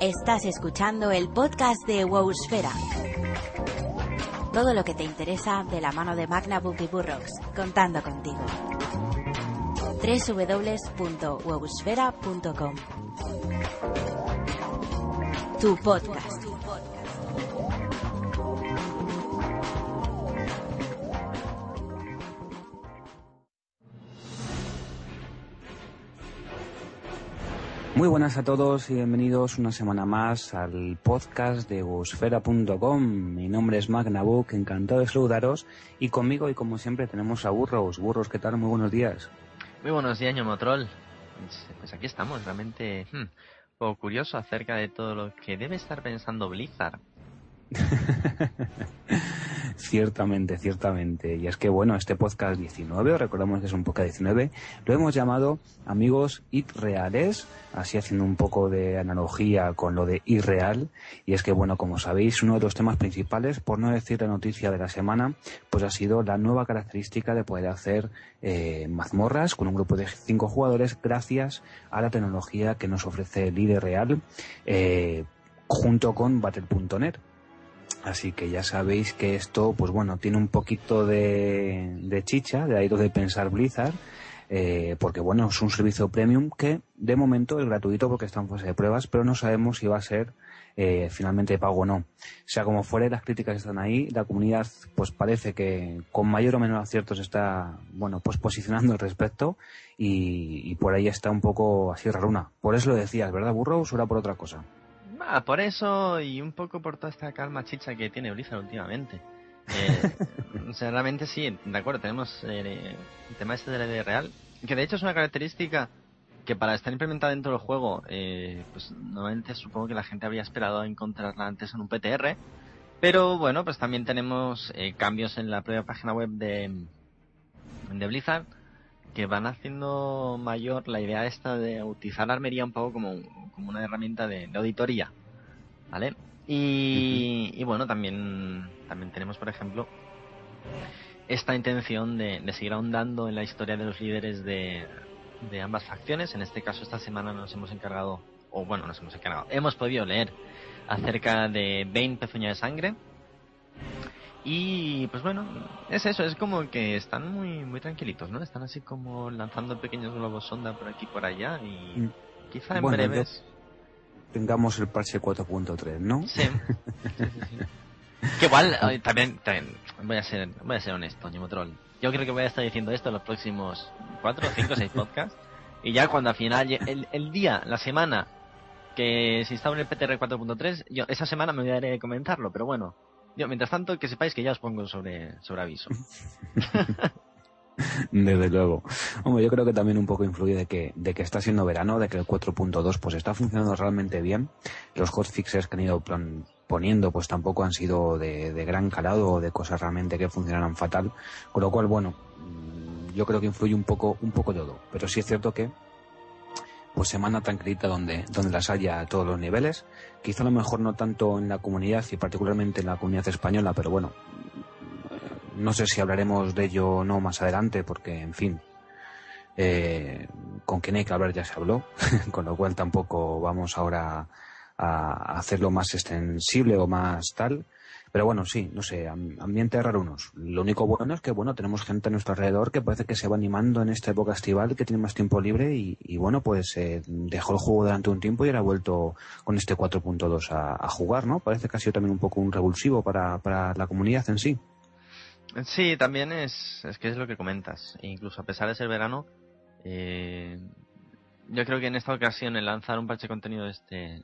Estás escuchando el podcast de Wowsfera. Todo lo que te interesa de la mano de Magnabook y Burrox, contando contigo. www.wowsfera.com Tu podcast. Muy buenas a todos y bienvenidos una semana más al podcast de Busfera.com. Mi nombre es Magnabook, encantado de saludaros y conmigo y como siempre tenemos a Burros. Burros, ¿qué tal? Muy buenos días. Muy buenos días, Ñomotrol. Pues, pues aquí estamos, realmente hmm, un poco curioso acerca de todo lo que debe estar pensando Blizzard. ciertamente, ciertamente. Y es que, bueno, este podcast 19, recordamos que es un podcast 19, lo hemos llamado Amigos Irreales, así haciendo un poco de analogía con lo de irreal. Y es que, bueno, como sabéis, uno de los temas principales, por no decir la noticia de la semana, pues ha sido la nueva característica de poder hacer eh, mazmorras con un grupo de cinco jugadores gracias a la tecnología que nos ofrece el IRReal eh, junto con Battle.net. Así que ya sabéis que esto, pues bueno, tiene un poquito de, chicha, de ahí de pensar Blizzard, eh, porque bueno, es un servicio premium que de momento es gratuito porque está en fase de pruebas, pero no sabemos si va a ser eh, finalmente de pago o no. Sea como fuere, las críticas están ahí, la comunidad pues parece que con mayor o menor aciertos está, bueno, pues posicionando al respecto y, por ahí está un poco así raruna. Por eso lo decías, ¿verdad, burro? ¿O era por otra cosa? Ah, por eso y un poco por toda esta calma chicha que tiene Blizzard últimamente. Eh, o sea, realmente sí, de acuerdo, tenemos eh, el tema este de la real, que de hecho es una característica que para estar implementada dentro del juego, eh, pues normalmente supongo que la gente habría esperado encontrarla antes en un PTR, pero bueno, pues también tenemos eh, cambios en la propia página web de, de Blizzard que van haciendo mayor la idea esta de utilizar la armería un poco como, como una herramienta de, auditoría, ¿vale? Y, bueno, también, también tenemos, por ejemplo, esta intención de, seguir ahondando en la historia de los líderes de, de ambas facciones. En este caso, esta semana nos hemos encargado, o bueno, nos hemos encargado, hemos podido leer acerca de Bane Pezuña de Sangre, y pues bueno, es eso, es como que están muy muy tranquilitos, ¿no? Están así como lanzando pequeños globos sonda por aquí y por allá y mm. Quizá en breves tengamos el parche 4.3, ¿no? Sí. que igual también, también, voy a ser voy a ser honesto, Nimotrol. Yo creo que voy a estar diciendo esto en los próximos 4, 5, 6 podcasts y ya cuando al final el, el día, la semana que se instale el PTR 4.3, yo esa semana me olvidaré de comentarlo, pero bueno, yo, mientras tanto, que sepáis que ya os pongo sobre, sobre aviso. Desde luego. Hombre, yo creo que también un poco influye de que, de que está siendo verano, de que el 4.2 pues está funcionando realmente bien. Los hotfixes que han ido poniendo pues tampoco han sido de, de gran calado o de cosas realmente que funcionaran fatal. Con lo cual, bueno, mm, yo creo que influye un poco, un poco todo. Pero sí es cierto que pues semana tranquilita donde, donde las haya a todos los niveles. Quizá a lo mejor no tanto en la comunidad y particularmente en la comunidad española, pero bueno, no sé si hablaremos de ello o no más adelante, porque en fin, eh, con quien hay que hablar ya se habló, con lo cual tampoco vamos ahora a hacerlo más extensible o más tal. Pero bueno, sí, no sé, ambiente rarunos. Lo único bueno es que, bueno, tenemos gente a nuestro alrededor que parece que se va animando en esta época estival, que tiene más tiempo libre y, bueno, pues eh, dejó el juego durante un tiempo y ahora ha vuelto con este 4.2 a, jugar, ¿no? Parece que ha sido también un poco un revulsivo para, para la comunidad en sí. Sí, también es, es que es lo que comentas. E incluso a pesar de ser verano, eh, yo creo que en esta ocasión el lanzar un parche de contenido de este,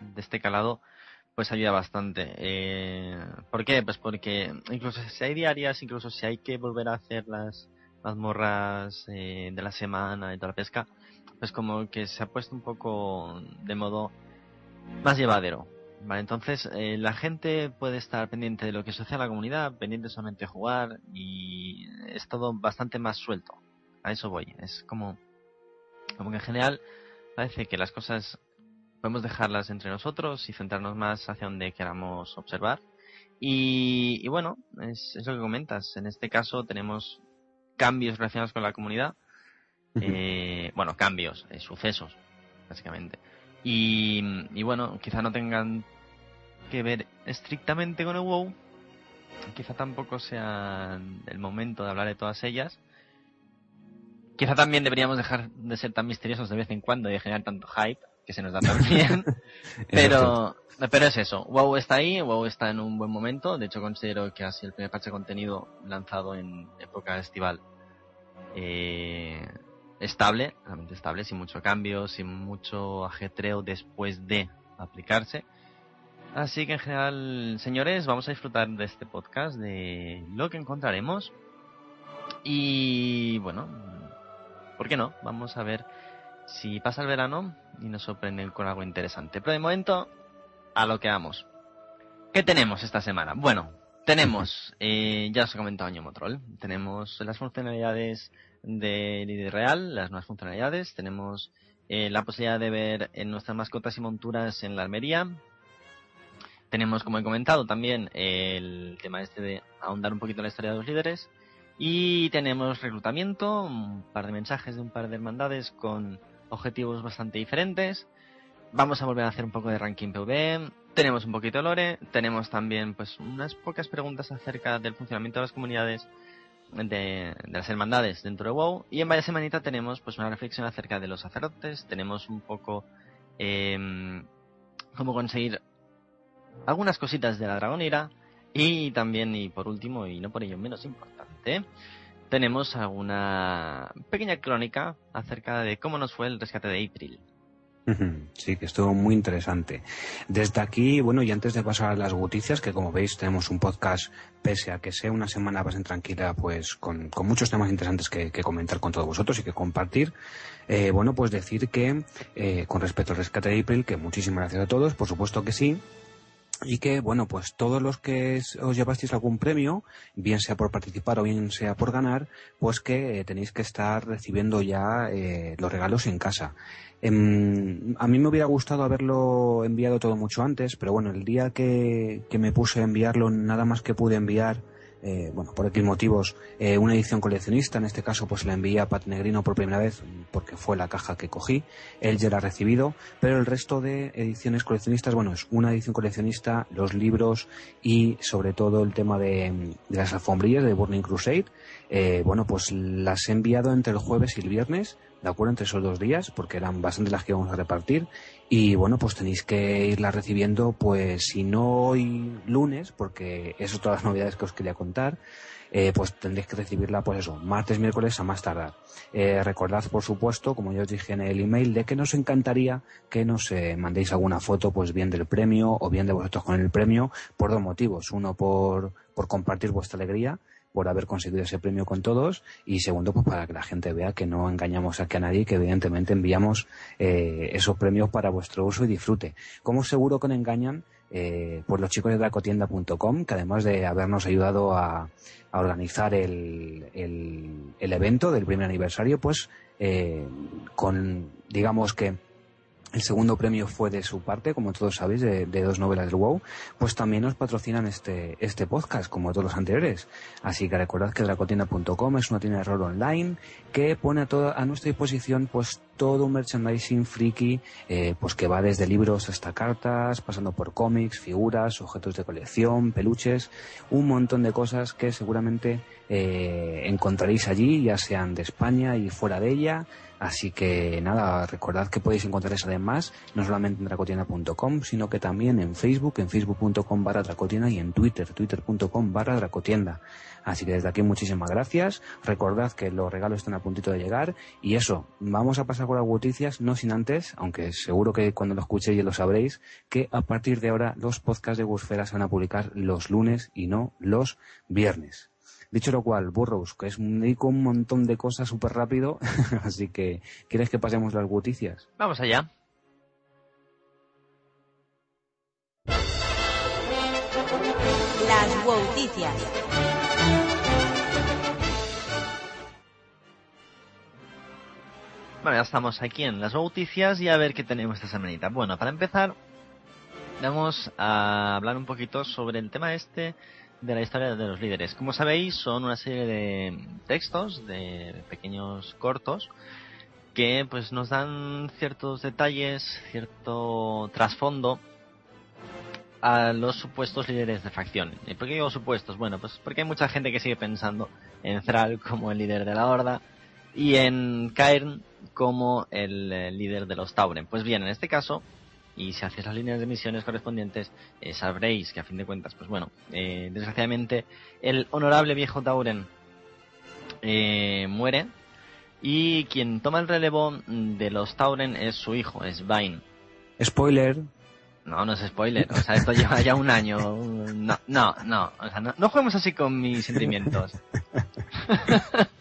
de este calado pues ayuda bastante. Eh, ¿Por qué? Pues porque incluso si hay diarias, incluso si hay que volver a hacer las mazmorras eh, de la semana y toda la pesca, pues como que se ha puesto un poco de modo más llevadero. Vale, entonces eh, la gente puede estar pendiente de lo que sucede en la comunidad, pendiente solamente de jugar y es todo bastante más suelto. A eso voy. Es como, como que en general parece que las cosas podemos dejarlas entre nosotros y centrarnos más hacia donde queramos observar. Y, bueno, es, lo que comentas. En este caso tenemos cambios relacionados con la comunidad. Eh, bueno, cambios, eh, sucesos, básicamente. Y, y bueno, quizá no tengan que ver estrictamente con el WoW, quizá tampoco sea el momento de hablar de todas ellas. Quizá también deberíamos dejar de ser tan misteriosos de vez en cuando y de generar tanto hype, que se nos da tan bien. pero, pero es eso. WoW está ahí, WoW está en un buen momento. De hecho, considero que ha sido el primer parche de contenido lanzado en época estival. Eh, estable, realmente estable, sin mucho cambio, sin mucho ajetreo después de aplicarse. Así que en general, señores, vamos a disfrutar de este podcast, de lo que encontraremos. Y bueno, ¿por qué no? Vamos a ver si pasa el verano y nos sorprenden con algo interesante. Pero de momento, a lo que vamos. ¿Qué tenemos esta semana? Bueno, tenemos, eh, ya os he comentado Año Motrol, tenemos las funcionalidades de líder real, las nuevas funcionalidades, tenemos eh, la posibilidad de ver en nuestras mascotas y monturas en la almería, tenemos, como he comentado, también el tema este de ahondar un poquito en la historia de los líderes. Y tenemos reclutamiento, un par de mensajes de un par de hermandades con objetivos bastante diferentes. Vamos a volver a hacer un poco de ranking PV. Tenemos un poquito de lore. Tenemos también pues unas pocas preguntas acerca del funcionamiento de las comunidades de, las hermandades dentro de WoW. Y en vaya semanita tenemos pues una reflexión acerca de los sacerdotes. Tenemos un poco eh, cómo conseguir algunas cositas de la Dragonera y también, y por último, y no por ello menos importante, tenemos alguna pequeña crónica acerca de cómo nos fue el rescate de April. Sí, que estuvo muy interesante. Desde aquí, bueno, y antes de pasar a las noticias, que como veis tenemos un podcast, pese a que sea una semana bastante tranquila, pues con, muchos temas interesantes que, comentar con todos vosotros y que compartir. Eh, bueno, pues decir que eh, con respecto al rescate de April, que muchísimas gracias a todos, por supuesto que sí, y que, bueno, pues todos los que os llevasteis algún premio, bien sea por participar o bien sea por ganar, pues que eh, tenéis que estar recibiendo ya eh, los regalos en casa. Em, a mí me hubiera gustado haberlo enviado todo mucho antes, pero bueno, el día que, que me puse a enviarlo, nada más que pude enviar eh, bueno, por X motivos, eh, una edición coleccionista, en este caso pues la envié a Pat Negrino por primera vez porque fue la caja que cogí, él ya la ha recibido, pero el resto de ediciones coleccionistas, bueno, es una edición coleccionista, los libros y sobre todo el tema de, las alfombrillas de Burning Crusade, eh, bueno, pues las he enviado entre el jueves y el viernes, ¿de acuerdo? Entre esos dos días, porque eran bastante las que íbamos a repartir. Y bueno, pues tenéis que irla recibiendo, pues si no hoy lunes, porque eso todas las novedades que os quería contar, eh, pues tendréis que recibirla, pues eso, martes, miércoles a más tardar. Eh, recordad, por supuesto, como ya os dije en el email, de que nos encantaría que nos eh, mandéis alguna foto, pues bien del premio o bien de vosotros con el premio, por dos motivos. Uno, por, por compartir vuestra alegría por haber conseguido ese premio con todos y segundo pues para que la gente vea que no engañamos aquí a nadie que evidentemente enviamos eh, esos premios para vuestro uso y disfrute. Como seguro que no engañan eh, pues los chicos de dracotienda.com que además de habernos ayudado a, organizar el, el, evento del primer aniversario pues eh, con digamos que el segundo premio fue de su parte, como todos sabéis, de, dos novelas del WoW, pues también nos patrocinan este, este podcast, como todos los anteriores. Así que recordad que dracotienda.com es una tienda de rol online que pone a, toda, a nuestra disposición pues todo un merchandising friki, eh, pues que va desde libros hasta cartas, pasando por cómics, figuras, objetos de colección, peluches, un montón de cosas que seguramente eh, encontraréis allí, ya sean de España y fuera de ella, Así que nada, recordad que podéis encontrar eso además, no solamente en dracotienda.com, sino que también en Facebook, en facebook.com barra dracotienda y en Twitter, twitter.com barra dracotienda. Así que desde aquí muchísimas gracias. Recordad que los regalos están a puntito de llegar. Y eso, vamos a pasar por las noticias, no sin antes, aunque seguro que cuando lo escuchéis ya lo sabréis, que a partir de ahora los podcasts de Busfera se van a publicar los lunes y no los viernes. Dicho lo cual, Burroughs, que es un, dedico un montón de cosas súper rápido, así que, ¿quieres que pasemos las noticias? Vamos allá. Las noticias. Bueno, ya estamos aquí en las noticias y a ver qué tenemos esta semanita. Bueno, para empezar, vamos a hablar un poquito sobre el tema este de la historia de los líderes. Como sabéis, son una serie de textos, de pequeños cortos, que pues nos dan ciertos detalles, cierto trasfondo a los supuestos líderes de facción. ¿Y por qué digo supuestos? Bueno, pues porque hay mucha gente que sigue pensando en Thrall como el líder de la Horda y en Cairn como el, eh, líder de los Tauren. Pues bien, en este caso, y si hacéis las líneas de misiones correspondientes, eh, sabréis que a fin de cuentas, pues bueno, eh, desgraciadamente el honorable viejo Tauren muere y quien toma el relevo de los Tauren es su hijo, es Vain. Spoiler. No, no es spoiler. O sea, esto lleva ya un año. No, no, no. O sea, no, juguemos así con mis sentimientos.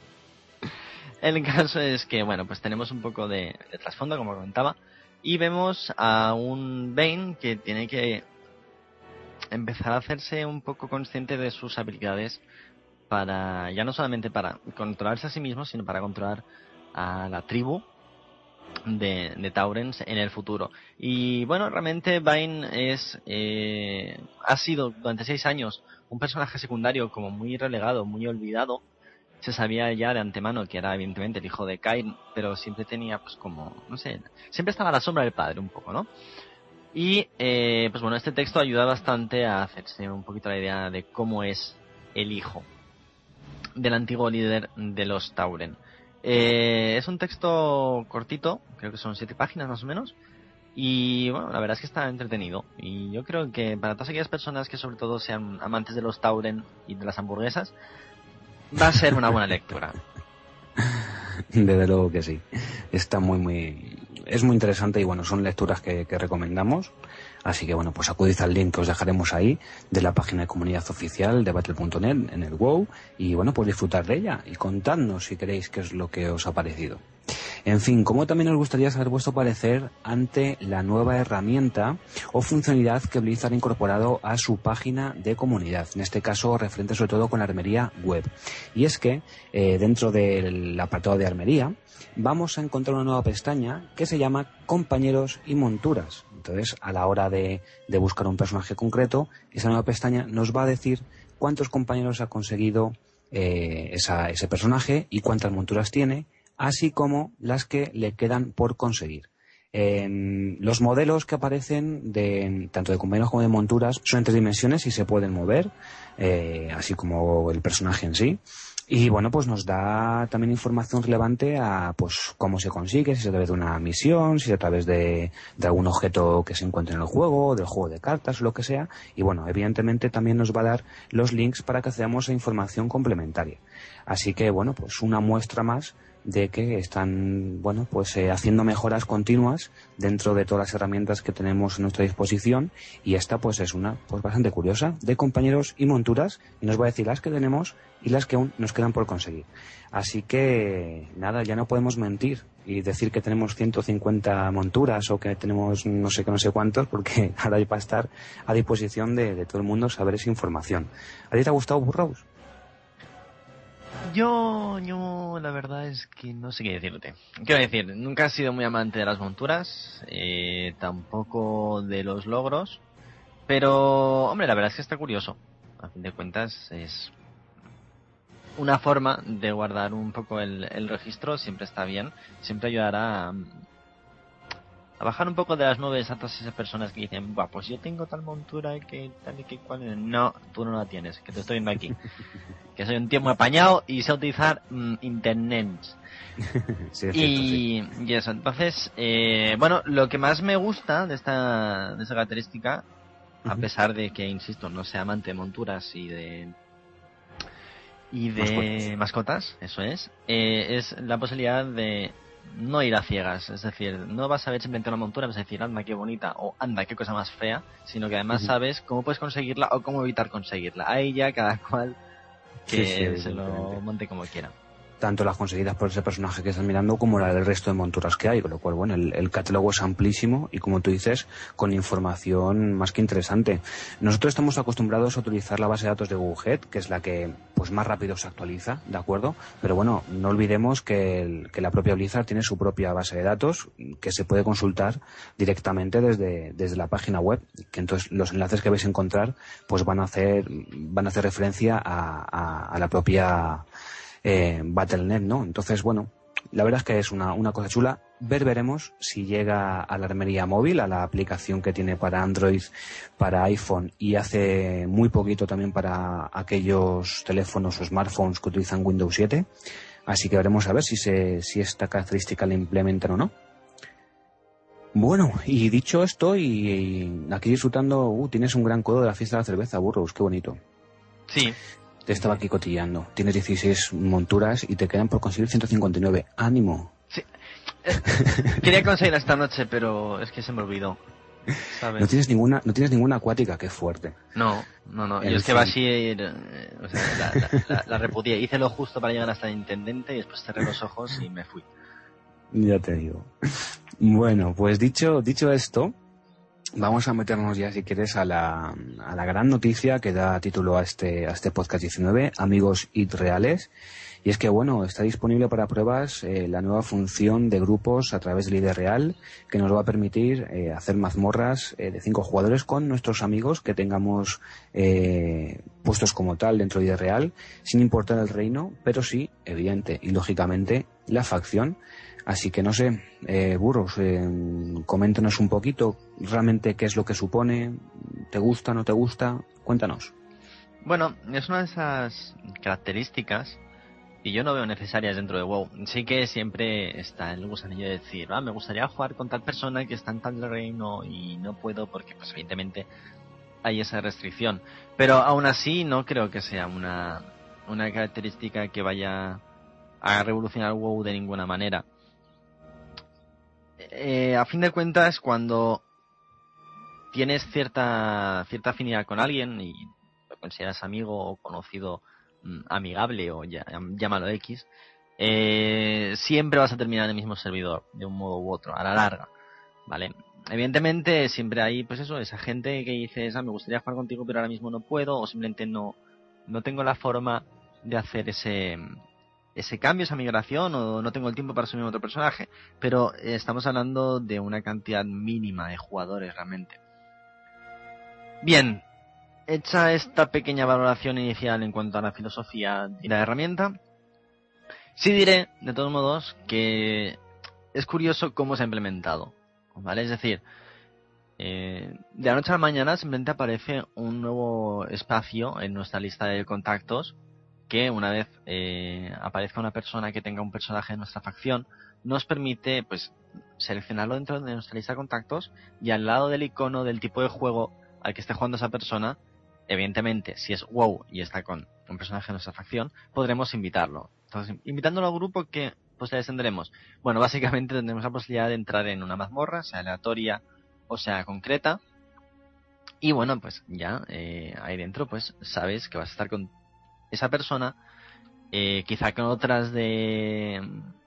el caso es que, bueno, pues tenemos un poco de, trasfondo, como comentaba. Y vemos a un Bane que tiene que empezar a hacerse un poco consciente de sus habilidades para, ya no solamente para controlarse a sí mismo, sino para controlar a la tribu de, de Taurens en el futuro. Y bueno, realmente Vine es, eh, ha sido durante seis años un personaje secundario como muy relegado, muy olvidado. Se sabía ya de antemano que era evidentemente el hijo de Cain, pero siempre tenía pues como, no sé, siempre estaba a la sombra del padre un poco, ¿no? Y eh, pues bueno, este texto ayuda bastante a hacerse un poquito la idea de cómo es el hijo del antiguo líder de los Tauren. Eh, es un texto cortito, creo que son siete páginas más o menos. Y bueno, la verdad es que está entretenido. Y yo creo que para todas aquellas personas que sobre todo sean amantes de los Tauren y de las hamburguesas, va a ser una buena lectura. Desde luego que sí. Está muy, muy. Es muy interesante y bueno, son lecturas que recomendamos. Así que bueno, pues acudid al link que os dejaremos ahí de la página de comunidad oficial de Battle.net en el WoW y bueno, pues disfrutar de ella y contadnos si queréis qué es lo que os ha parecido. En fin, como también nos gustaría saber vuestro parecer ante la nueva herramienta o funcionalidad que Blizzard ha incorporado a su página de comunidad, en este caso referente sobre todo con la armería web. Y es que eh, dentro del apartado de armería vamos a encontrar una nueva pestaña que se llama compañeros y monturas. Entonces, a la hora de, buscar un personaje concreto, esa nueva pestaña nos va a decir cuántos compañeros ha conseguido eh, ese personaje y cuántas monturas tiene, así como las que le quedan por conseguir. los modelos que aparecen de tanto de compañeros como de monturas son en tres dimensiones y se pueden mover, eh, así como el personaje en sí. Y bueno, pues nos da también información relevante a pues cómo se consigue, si es a través de una misión, si es a través de, de algún objeto que se encuentre en el juego, del juego de cartas, lo que sea. Y bueno, evidentemente también nos va a dar los links para que accedamos a información complementaria. Así que bueno, pues una muestra más de que están bueno pues eh, haciendo mejoras continuas dentro de todas las herramientas que tenemos a nuestra disposición. Y esta pues es una pues bastante curiosa de compañeros y monturas y nos va a decir las que tenemos y las que aún nos quedan por conseguir. Así que nada ya no podemos mentir y decir que tenemos 150 monturas o que tenemos no sé qué no sé cuántos porque ahora hay para estar a disposición de, de todo el mundo saber esa información. ¿a ti te ha gustado Burrows? Yo, yo, la verdad es que no sé qué decirte. Quiero decir, nunca he sido muy amante de las monturas, eh, tampoco de los logros, pero, hombre, la verdad es que está curioso. A fin de cuentas, es una forma de guardar un poco el, el registro, siempre está bien, siempre ayudará a, a bajar un poco de las nubes a todas esas personas que dicen, va, pues yo tengo tal montura que tal y que cual. No, tú no la tienes, que te estoy viendo aquí. que soy un tío muy apañado y sé utilizar mm, internet. y, eso, entonces, eh, bueno, lo que más me gusta de esta, de esta característica, a pesar de que, insisto, no sea amante de monturas y de y de mascotas, eso es, eh, es la posibilidad de no ir a ciegas, es decir, no vas a ver simplemente una montura, vas a decir, anda, qué bonita, o anda, qué cosa más fea, sino que además sabes cómo puedes conseguirla o cómo evitar conseguirla. Ahí ya cada cual que se lo monte como quiera tanto las conseguidas por ese personaje que estás mirando como la del resto de monturas que hay, con lo cual, bueno, el, catálogo es amplísimo y, como tú dices, con información más que interesante. Nosotros estamos acostumbrados a utilizar la base de datos de Google que es la que pues más rápido se actualiza, ¿de acuerdo? Pero bueno, no olvidemos que, la propia Blizzard tiene su propia base de datos que se puede consultar directamente desde, desde la página web, que entonces los enlaces que vais a encontrar pues van a hacer, van a hacer referencia a, a la propia eh, Battle.net, ¿no? Entonces, bueno, la verdad es que es una, una cosa chula. Ver veremos si llega a la armería móvil, a la aplicación que tiene para Android, para iPhone y hace muy poquito también para aquellos teléfonos o smartphones que utilizan Windows 7. Así que veremos a ver si, se, si esta característica la implementan o no. Bueno, y dicho esto, y, aquí disfrutando, uh, tienes un gran codo de la fiesta de la cerveza, burros, qué bonito. Sí. Te estaba aquí cotillando. Tienes 16 monturas y te quedan por conseguir 159. ¡Ánimo! Sí. Eh, quería conseguir esta noche, pero es que se me olvidó. No tienes ninguna, no tienes ninguna acuática, qué fuerte. No, no, no. Yo es que va así, eh, o sea, la, la, repudié. Hice lo justo para llegar hasta el intendente y después cerré los ojos y me fui. Ya te digo. Bueno, pues dicho, dicho esto, vamos a meternos ya, si quieres, a la, a la gran noticia que da título a este, a este podcast 19, Amigos IT Reales. Y es que, bueno, está disponible para pruebas eh, la nueva función de grupos a través del ID Real, que nos va a permitir eh, hacer mazmorras eh, de cinco jugadores con nuestros amigos que tengamos puestos como tal dentro de ID Real, sin importar el reino, pero sí, evidente y lógicamente, la facción Así que no sé, eh, Burros, eh, coméntanos un poquito realmente qué es lo que supone, ¿te gusta, no te gusta? Cuéntanos. Bueno, es una de esas características y yo no veo necesarias dentro de WoW. Sí que siempre está el gusanillo de decir, ah, me gustaría jugar con tal persona que está en tal reino y no puedo porque, pues, evidentemente hay esa restricción. Pero aún así no creo que sea una, una característica que vaya a revolucionar WoW de ninguna manera eh, a fin de cuentas, cuando tienes cierta, cierta afinidad con alguien y lo consideras amigo o conocido mm, amigable o ya, llámalo X, eh, siempre vas a terminar en el mismo servidor, de un modo u otro, a la larga, ¿vale? Evidentemente siempre hay, pues eso, esa gente que dices, ah, me gustaría jugar contigo pero ahora mismo no puedo o simplemente no, no tengo la forma de hacer ese, ese cambio, esa migración, o no tengo el tiempo para asumir otro personaje. Pero estamos hablando de una cantidad mínima de jugadores realmente. Bien, hecha esta pequeña valoración inicial en cuanto a la filosofía y la herramienta, sí diré, de todos modos, que es curioso cómo se ha implementado. ¿Vale? Es decir, eh, de la noche a la mañana simplemente aparece un nuevo espacio en nuestra lista de contactos que una vez eh, aparezca una persona que tenga un personaje en nuestra facción, nos permite pues seleccionarlo dentro de nuestra lista de contactos y al lado del icono del tipo de juego al que esté jugando esa persona, evidentemente, si es WoW y está con un personaje de nuestra facción, podremos invitarlo. Entonces, invitándolo al grupo, ¿qué posibilidades tendremos? Bueno, básicamente tendremos la posibilidad de entrar en una mazmorra, sea aleatoria o sea concreta. Y bueno, pues ya eh, ahí dentro, pues sabes que vas a estar con esa persona, eh, quizá con otras de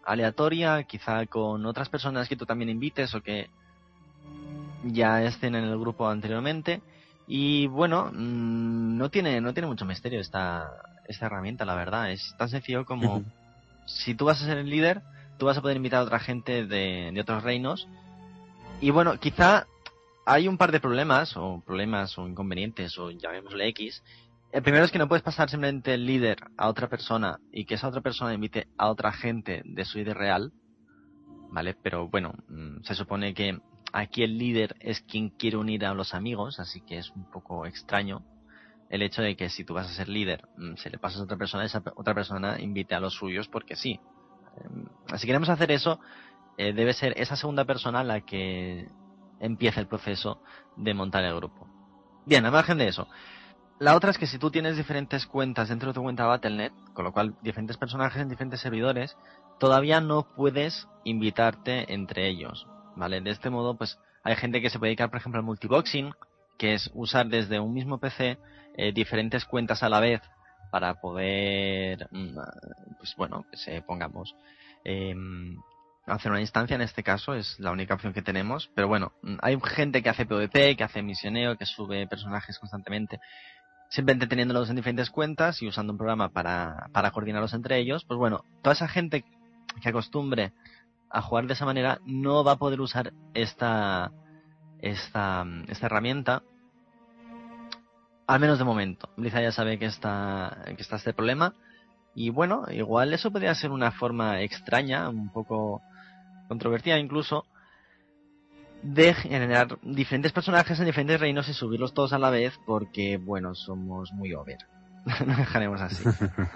aleatoria, quizá con otras personas que tú también invites o que ya estén en el grupo anteriormente. Y bueno, mm, no tiene, no tiene mucho misterio esta, esta herramienta, la verdad. Es tan sencillo como si tú vas a ser el líder, tú vas a poder invitar a otra gente de, de otros reinos. Y bueno, quizá hay un par de problemas, o problemas o inconvenientes, o llamémosle X, el primero es que no puedes pasar simplemente el líder a otra persona y que esa otra persona invite a otra gente de su líder real, ¿vale? Pero bueno, mm, se supone que aquí el líder es quien quiere unir a los amigos, así que es un poco extraño el hecho de que si tú vas a ser líder, mm, se le pasas a otra persona, esa otra persona invite a los suyos porque sí. Si queremos hacer eso, eh, debe ser esa segunda persona la que empiece el proceso de montar el grupo. Bien, a margen de eso, la otra es que si tú tienes diferentes cuentas dentro de tu cuenta Battle.net, con lo cual diferentes personajes en diferentes servidores, todavía no puedes invitarte entre ellos, ¿vale? De este modo, pues hay gente que se puede dedicar, por ejemplo, al multiboxing, que es usar desde un mismo PC eh, diferentes cuentas a la vez para poder, mm, pues bueno, que pongamos, em, hacer una instancia en este caso, es la única opción que tenemos, pero bueno, mm, hay gente que hace PvP, que hace misioneo, que sube personajes constantemente, simplemente teniéndolos en diferentes cuentas y usando un programa para, para coordinarlos entre ellos, pues bueno, toda esa gente que acostumbre a jugar de esa manera no va a poder usar esta, esta, esta herramienta. Al menos de momento. Blizzard ya sabe que está, que está este problema. Y bueno, igual eso podría ser una forma extraña, un poco controvertida incluso, de generar diferentes personajes en diferentes reinos y subirlos todos a la vez porque, bueno, somos muy over. Lo dejaremos así.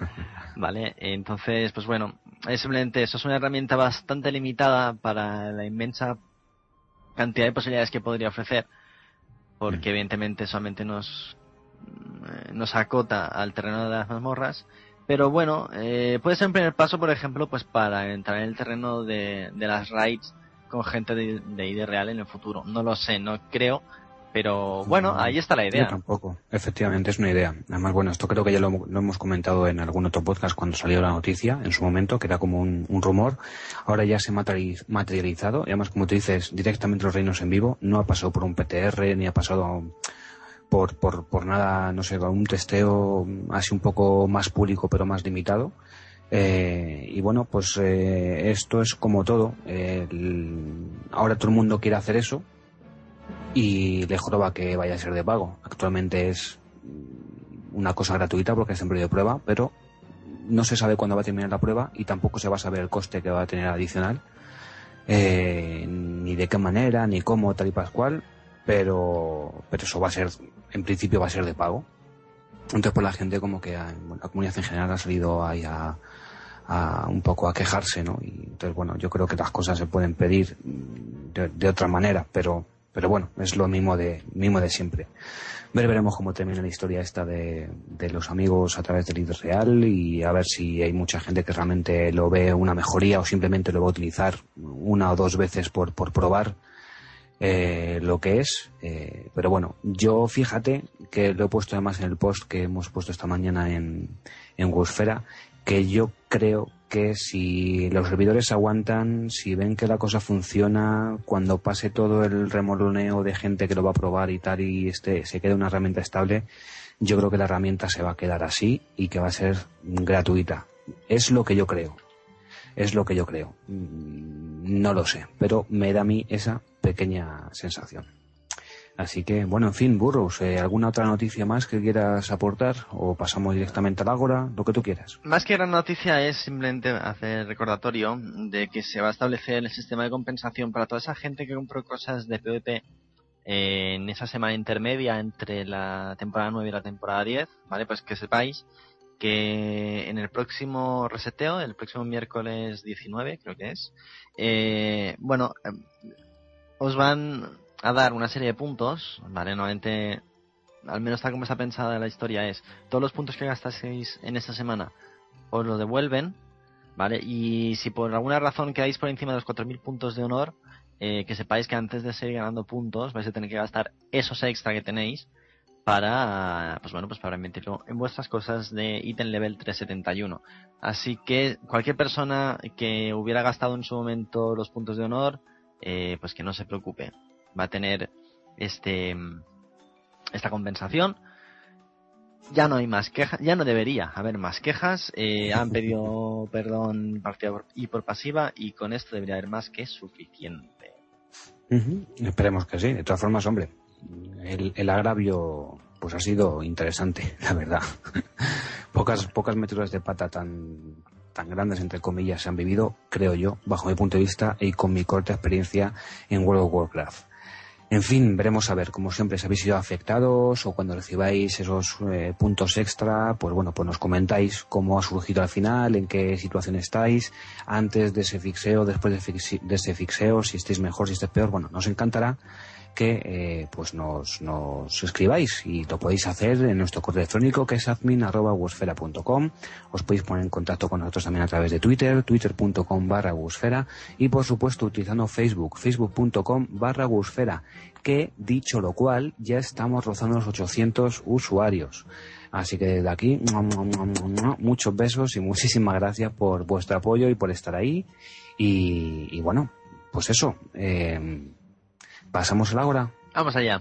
vale, entonces, pues bueno, es simplemente eso, es una herramienta bastante limitada para la inmensa cantidad de posibilidades que podría ofrecer, porque mm. evidentemente solamente nos, eh, nos acota al terreno de las mazmorras, pero bueno, eh, puede ser un primer paso, por ejemplo, pues para entrar en el terreno de, de las raids con gente de, de ID real en el futuro. No lo sé, no creo, pero bueno, ahí está la idea. Yo tampoco, efectivamente, es una idea. Además, bueno, esto creo que ya lo, hemos comentado en algún otro podcast cuando salió la noticia, en su momento, que era como un, rumor. Ahora ya se ha materializado, y además, como tú dices, directamente los reinos en vivo, no ha pasado por un PTR, ni ha pasado por, por, por nada, no sé, un testeo así un poco más público, pero más limitado. Eh, y bueno, pues eh, esto es como todo. ahora todo el mundo quiere hacer eso y le joroba que vaya a ser de pago. Actualmente es una cosa gratuita porque es en periodo de prueba, pero no se sabe cuándo va a terminar la prueba y tampoco se va a saber el coste que va a tener adicional, eh, ni de qué manera, ni cómo, tal y pascual, pero, pero eso va a ser, en principio va a ser de pago. Entonces, pues la gente como que la comunidad en general ha salido ahí a, a, un poco a quejarse, ¿no? Y entonces, bueno, yo creo que las cosas se pueden pedir de, de otra manera, pero pero bueno, es lo mismo de, mismo de siempre. Ver, veremos cómo termina la historia esta de, de los amigos a través del líder real y a ver si hay mucha gente que realmente lo ve una mejoría o simplemente lo va a utilizar una o dos veces por, por probar eh, lo que es. Eh, pero bueno, yo fíjate que lo he puesto además en el post que hemos puesto esta mañana en, en Wusfera, que yo creo que si los servidores aguantan, si ven que la cosa funciona, cuando pase todo el remoloneo de gente que lo va a probar y tal y este se quede una herramienta estable, yo creo que la herramienta se va a quedar así y que va a ser gratuita. Es lo que yo creo. Es lo que yo creo. Mm, no lo sé, pero me da a mí esa pequeña sensación. Así que, bueno, en fin, Burros, eh, ¿alguna otra noticia más que quieras aportar? ¿O pasamos directamente al Ágora? Lo que tú quieras. Más que gran noticia es simplemente hacer recordatorio de que se va a establecer el sistema de compensación para toda esa gente que compró cosas de PvP en esa semana intermedia entre la temporada 9 y la temporada 10, ¿vale? Pues que sepáis que en el próximo reseteo, el próximo miércoles 19 creo que es, eh, bueno, eh, os van a dar una serie de puntos, ¿vale? Normalmente, al menos tal como está pensada la historia, es todos los puntos que gastaseis en esta semana os los devuelven, ¿vale? Y si por alguna razón quedáis por encima de los 4.000 puntos de honor, eh, que sepáis que antes de seguir ganando puntos vais a tener que gastar esos extra que tenéis para, pues bueno, pues para invertirlo en vuestras cosas de ítem level 371. Así que cualquier persona que hubiera gastado en su momento los puntos de honor, eh, pues que no se preocupe va a tener este esta compensación. Ya no hay más quejas, ya no debería haber más quejas. Eh, han pedido perdón partida y por pasiva y con esto debería haber más que suficiente. Esperemos que sí. De todas formas, hombre, el, el, agravio pues ha sido interesante, la verdad. pocas pocas meteduras de pata tan tan grandes entre comillas se han vivido, creo yo, bajo mi punto de vista y con mi corta experiencia en World of Warcraft. En fin, veremos a ver, como siempre, si habéis sido afectados o cuando recibáis esos eh, puntos extra, pues bueno, pues nos comentáis cómo ha surgido al final, en qué situación estáis, antes de ese fixeo, después de, de ese fixeo, si estáis mejor, si estáis peor, bueno, nos encantará que eh, pues nos, nos escribáis y lo podéis hacer en nuestro correo electrónico que es admin.wosfera.com os podéis poner en contacto con nosotros también a través de Twitter twitter.com barra y por supuesto utilizando Facebook facebook.com barra que dicho lo cual ya estamos rozando los 800 usuarios Así que desde aquí, muchos besos y muchísimas gracias por vuestro apoyo y por estar ahí. Y, y bueno, pues eso. Eh, ¿Pasamos la hora? Vamos allá.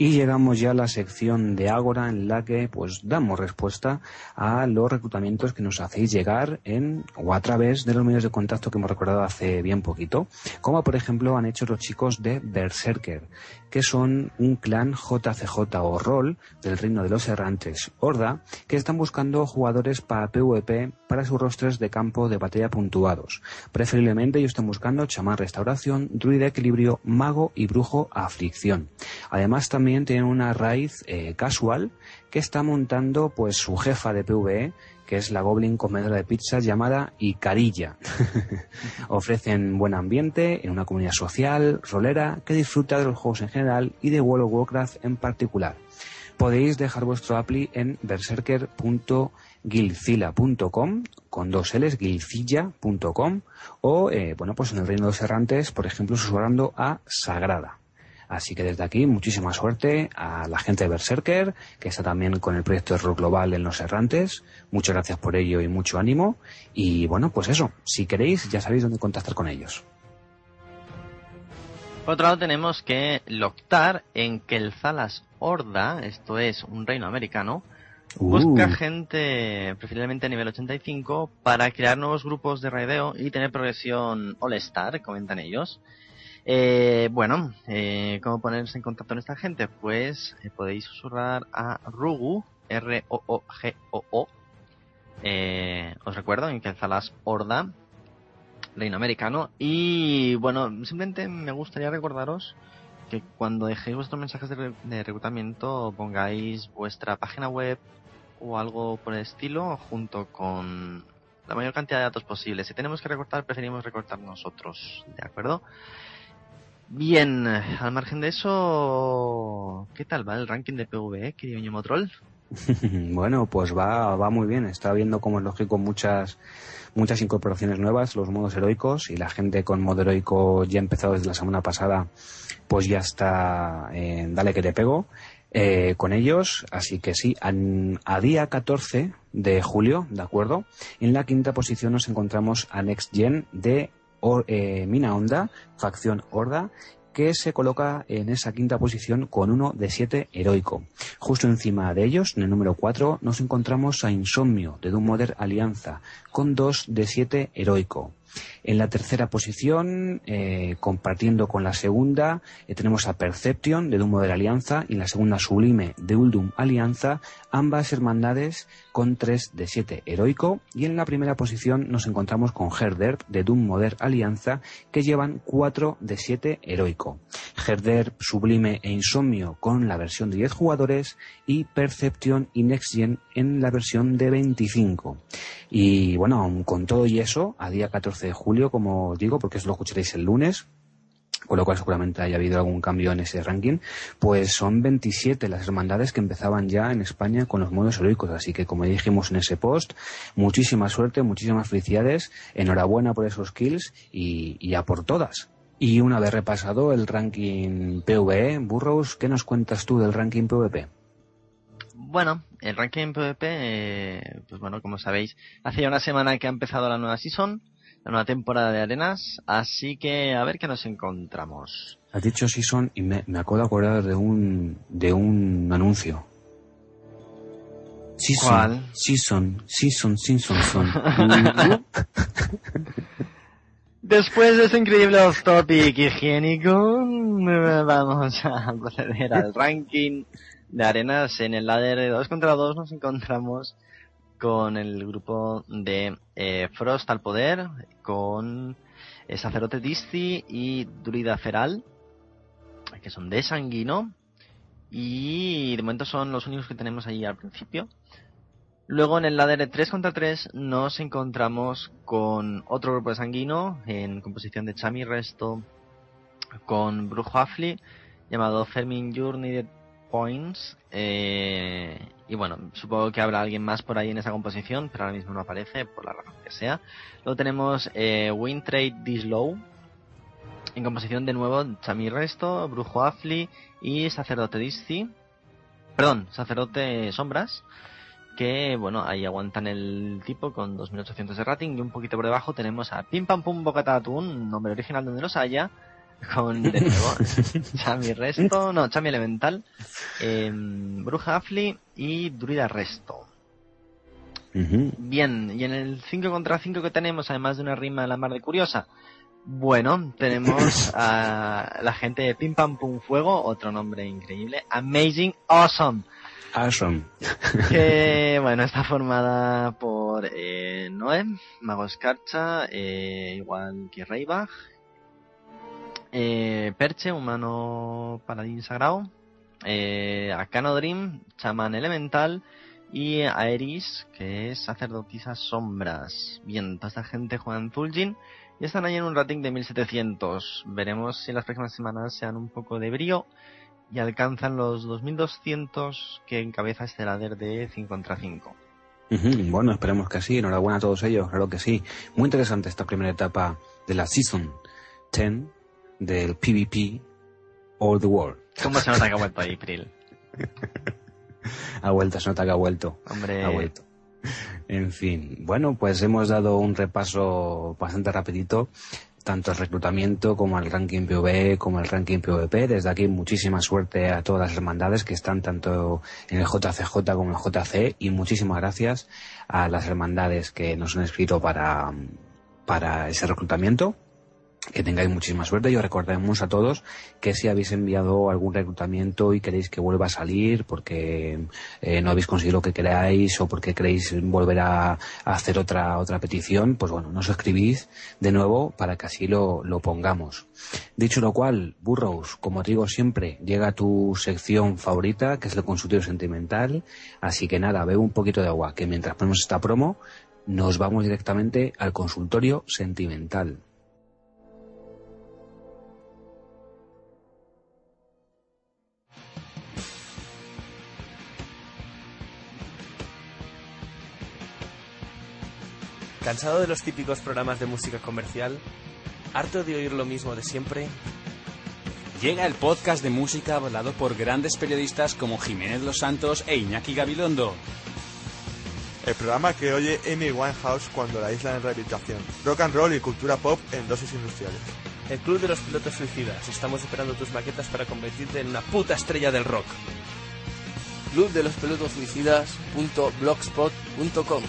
Y llegamos ya a la sección de Ágora en la que pues damos respuesta a los reclutamientos que nos hacéis llegar en o a través de los medios de contacto que hemos recordado hace bien poquito, como por ejemplo han hecho los chicos de Berserker, que son un clan JCJ o rol del reino de los errantes Horda, que están buscando jugadores para PvP para sus rostros de campo de batalla puntuados. Preferiblemente ellos están buscando chamán restauración, druida equilibrio, mago y brujo aflicción. Además también tienen una raíz eh, casual que está montando pues su jefa de PvE que es la Goblin comedora de pizzas llamada Icarilla. Ofrecen buen ambiente en una comunidad social, rolera, que disfruta de los juegos en general y de World of Warcraft en particular. Podéis dejar vuestro appli en berserker.guilcila.com con dos L's, guilcilla.com o, eh, bueno, pues en el Reino de los Errantes, por ejemplo, susurrando a Sagrada. Así que desde aquí, muchísima suerte a la gente de Berserker, que está también con el proyecto de Rock Global en Los Errantes. Muchas gracias por ello y mucho ánimo. Y bueno, pues eso, si queréis, ya sabéis dónde contactar con ellos. Por otro lado, tenemos que loctar en que el Zalas Horda, esto es un reino americano, busca Uh. gente, preferiblemente a nivel 85, para crear nuevos grupos de raideo y tener progresión All-Star, comentan ellos. Eh, bueno, eh, ¿cómo ponerse en contacto con esta gente? Pues eh, podéis susurrar a Rugu, R-O-O-G-O-O. Eh, os recuerdo en que Zalas Horda, reino americano. Y bueno, simplemente me gustaría recordaros que cuando dejéis vuestros mensajes de reclutamiento pongáis vuestra página web o algo por el estilo junto con la mayor cantidad de datos posible. Si tenemos que recortar, preferimos recortar nosotros, ¿de acuerdo? Bien, al margen de eso, ¿qué tal va el ranking de PvE, querido Ñomo Troll? bueno, pues va, va muy bien. Está viendo, como es lógico, muchas, muchas incorporaciones nuevas, los modos heroicos, y la gente con modo heroico ya empezado desde la semana pasada, pues ya está en Dale que te pego eh, con ellos. Así que sí, an- a, día 14 de julio, ¿de acuerdo? En la quinta posición nos encontramos a Next Gen de Or- eh, Mina Honda, facción Horda, que se coloca en esa quinta posición con uno de 7 heroico. Justo encima de ellos, en el número 4, nos encontramos a Insomnio de Doom Alianza con 2 de 7 heroico. En la tercera posición, eh, compartiendo con la segunda, eh, tenemos a Perception de Doom Modern Alianza y la segunda Sublime de Uldum Alianza, ambas hermandades con 3 de 7 heroico. Y en la primera posición nos encontramos con Herder de Doom Modern Alianza que llevan 4 de 7 heroico. Herder, Sublime e Insomnio con la versión de 10 jugadores y Perception y Next en la versión de 25. Y bueno, aun con todo y eso, a día 14 de julio, como os digo, porque eso lo escucharéis el lunes, con lo cual seguramente haya habido algún cambio en ese ranking, pues son 27 las hermandades que empezaban ya en España con los modos heroicos. Así que, como dijimos en ese post, muchísima suerte, muchísimas felicidades, enhorabuena por esos kills y, y a por todas. Y una vez repasado el ranking PvE, Burrows, ¿qué nos cuentas tú del ranking PvP? Bueno, el ranking PvP, eh, pues bueno, como sabéis, hace ya una semana que ha empezado la nueva season, la nueva temporada de arenas, así que a ver qué nos encontramos. Has dicho Season y me, me acabo de acordar de un, de un anuncio. Season, ¿Cuál? Season, Season, Season, son. Después de ese increíble off topic higiénico, vamos a proceder al ranking de arenas. En el ladder de 2 contra 2 nos encontramos con el grupo de eh, Frost al poder, con eh, Sacerdote Disci y Druida Feral, que son de Sanguino. Y de momento son los únicos que tenemos ahí al principio. Luego en el ladder de 3 contra 3 nos encontramos con otro grupo de sanguino en composición de Chami Resto con Brujo Afli llamado Fermin Journey de Points. eh, y bueno, supongo que habrá alguien más por ahí en esa composición, pero ahora mismo no aparece por la razón que sea. Luego tenemos eh, Wintrade Dislow en composición de nuevo Chami Resto, Brujo Afli y Sacerdote Disci. Perdón, Sacerdote Sombras que bueno, ahí aguantan el tipo con 2800 de rating y un poquito por debajo tenemos a Pim Pam Pum Bocata nombre original donde los haya, con de nuevo Chami Resto, no, Chami Elemental, em, Bruja Afli y Druida Resto. Bien, y en el 5 contra 5 que tenemos, además de una rima de la mar de curiosa, bueno, tenemos a la gente de Pim Pam Pum Fuego, otro nombre increíble, Amazing Awesome. Awesome. que, bueno, está formada por eh, Noé, Mago Escarcha, eh, igual que Reibach, eh, Perche, humano paladín sagrado, eh, Akano Dream, chamán elemental, y Aeris, que es sacerdotisa sombras. Bien, toda esta gente juega en Zul'jin y están ahí en un rating de 1700. Veremos si en las próximas semanas sean un poco de brío y alcanzan los 2200 que encabeza este ladder de 5 contra 5. Bueno, esperemos que sí. Enhorabuena a todos ellos, claro que sí. Muy interesante esta primera etapa de la Season 10 del PvP All the World. ¿Cómo se nota que ha vuelto ahí, Pril? ha vuelto, se nota que ha vuelto. Hombre. Ha vuelto. En fin, bueno, pues hemos dado un repaso bastante rapidito, tanto al reclutamiento como al ranking PV, como al ranking PvP. Desde aquí muchísima suerte a todas las hermandades que están tanto en el JCJ como en el JC y muchísimas gracias a las hermandades que nos han escrito para, para ese reclutamiento que tengáis muchísima suerte y os recordemos a todos que si habéis enviado algún reclutamiento y queréis que vuelva a salir porque eh, no habéis conseguido lo que queráis o porque queréis volver a, hacer otra otra petición, pues bueno, nos escribís de nuevo para que así lo, lo pongamos. Dicho lo cual, Burrows, como digo siempre, llega a tu sección favorita, que es el consultorio sentimental, así que nada, bebe un poquito de agua, que mientras ponemos esta promo, nos vamos directamente al consultorio sentimental. ¿Cansado de los típicos programas de música comercial? ¿Harto de oír lo mismo de siempre? Llega el podcast de música hablado por grandes periodistas como Jiménez Los Santos e Iñaki Gabilondo. El programa que oye Amy Winehouse cuando la isla en rehabilitación. Rock and roll y cultura pop en dosis industriales. El Club de los Pilotos Suicidas. Estamos esperando tus maquetas para convertirte en una puta estrella del rock. Club de los Pilotos Suicidas.blogspot.com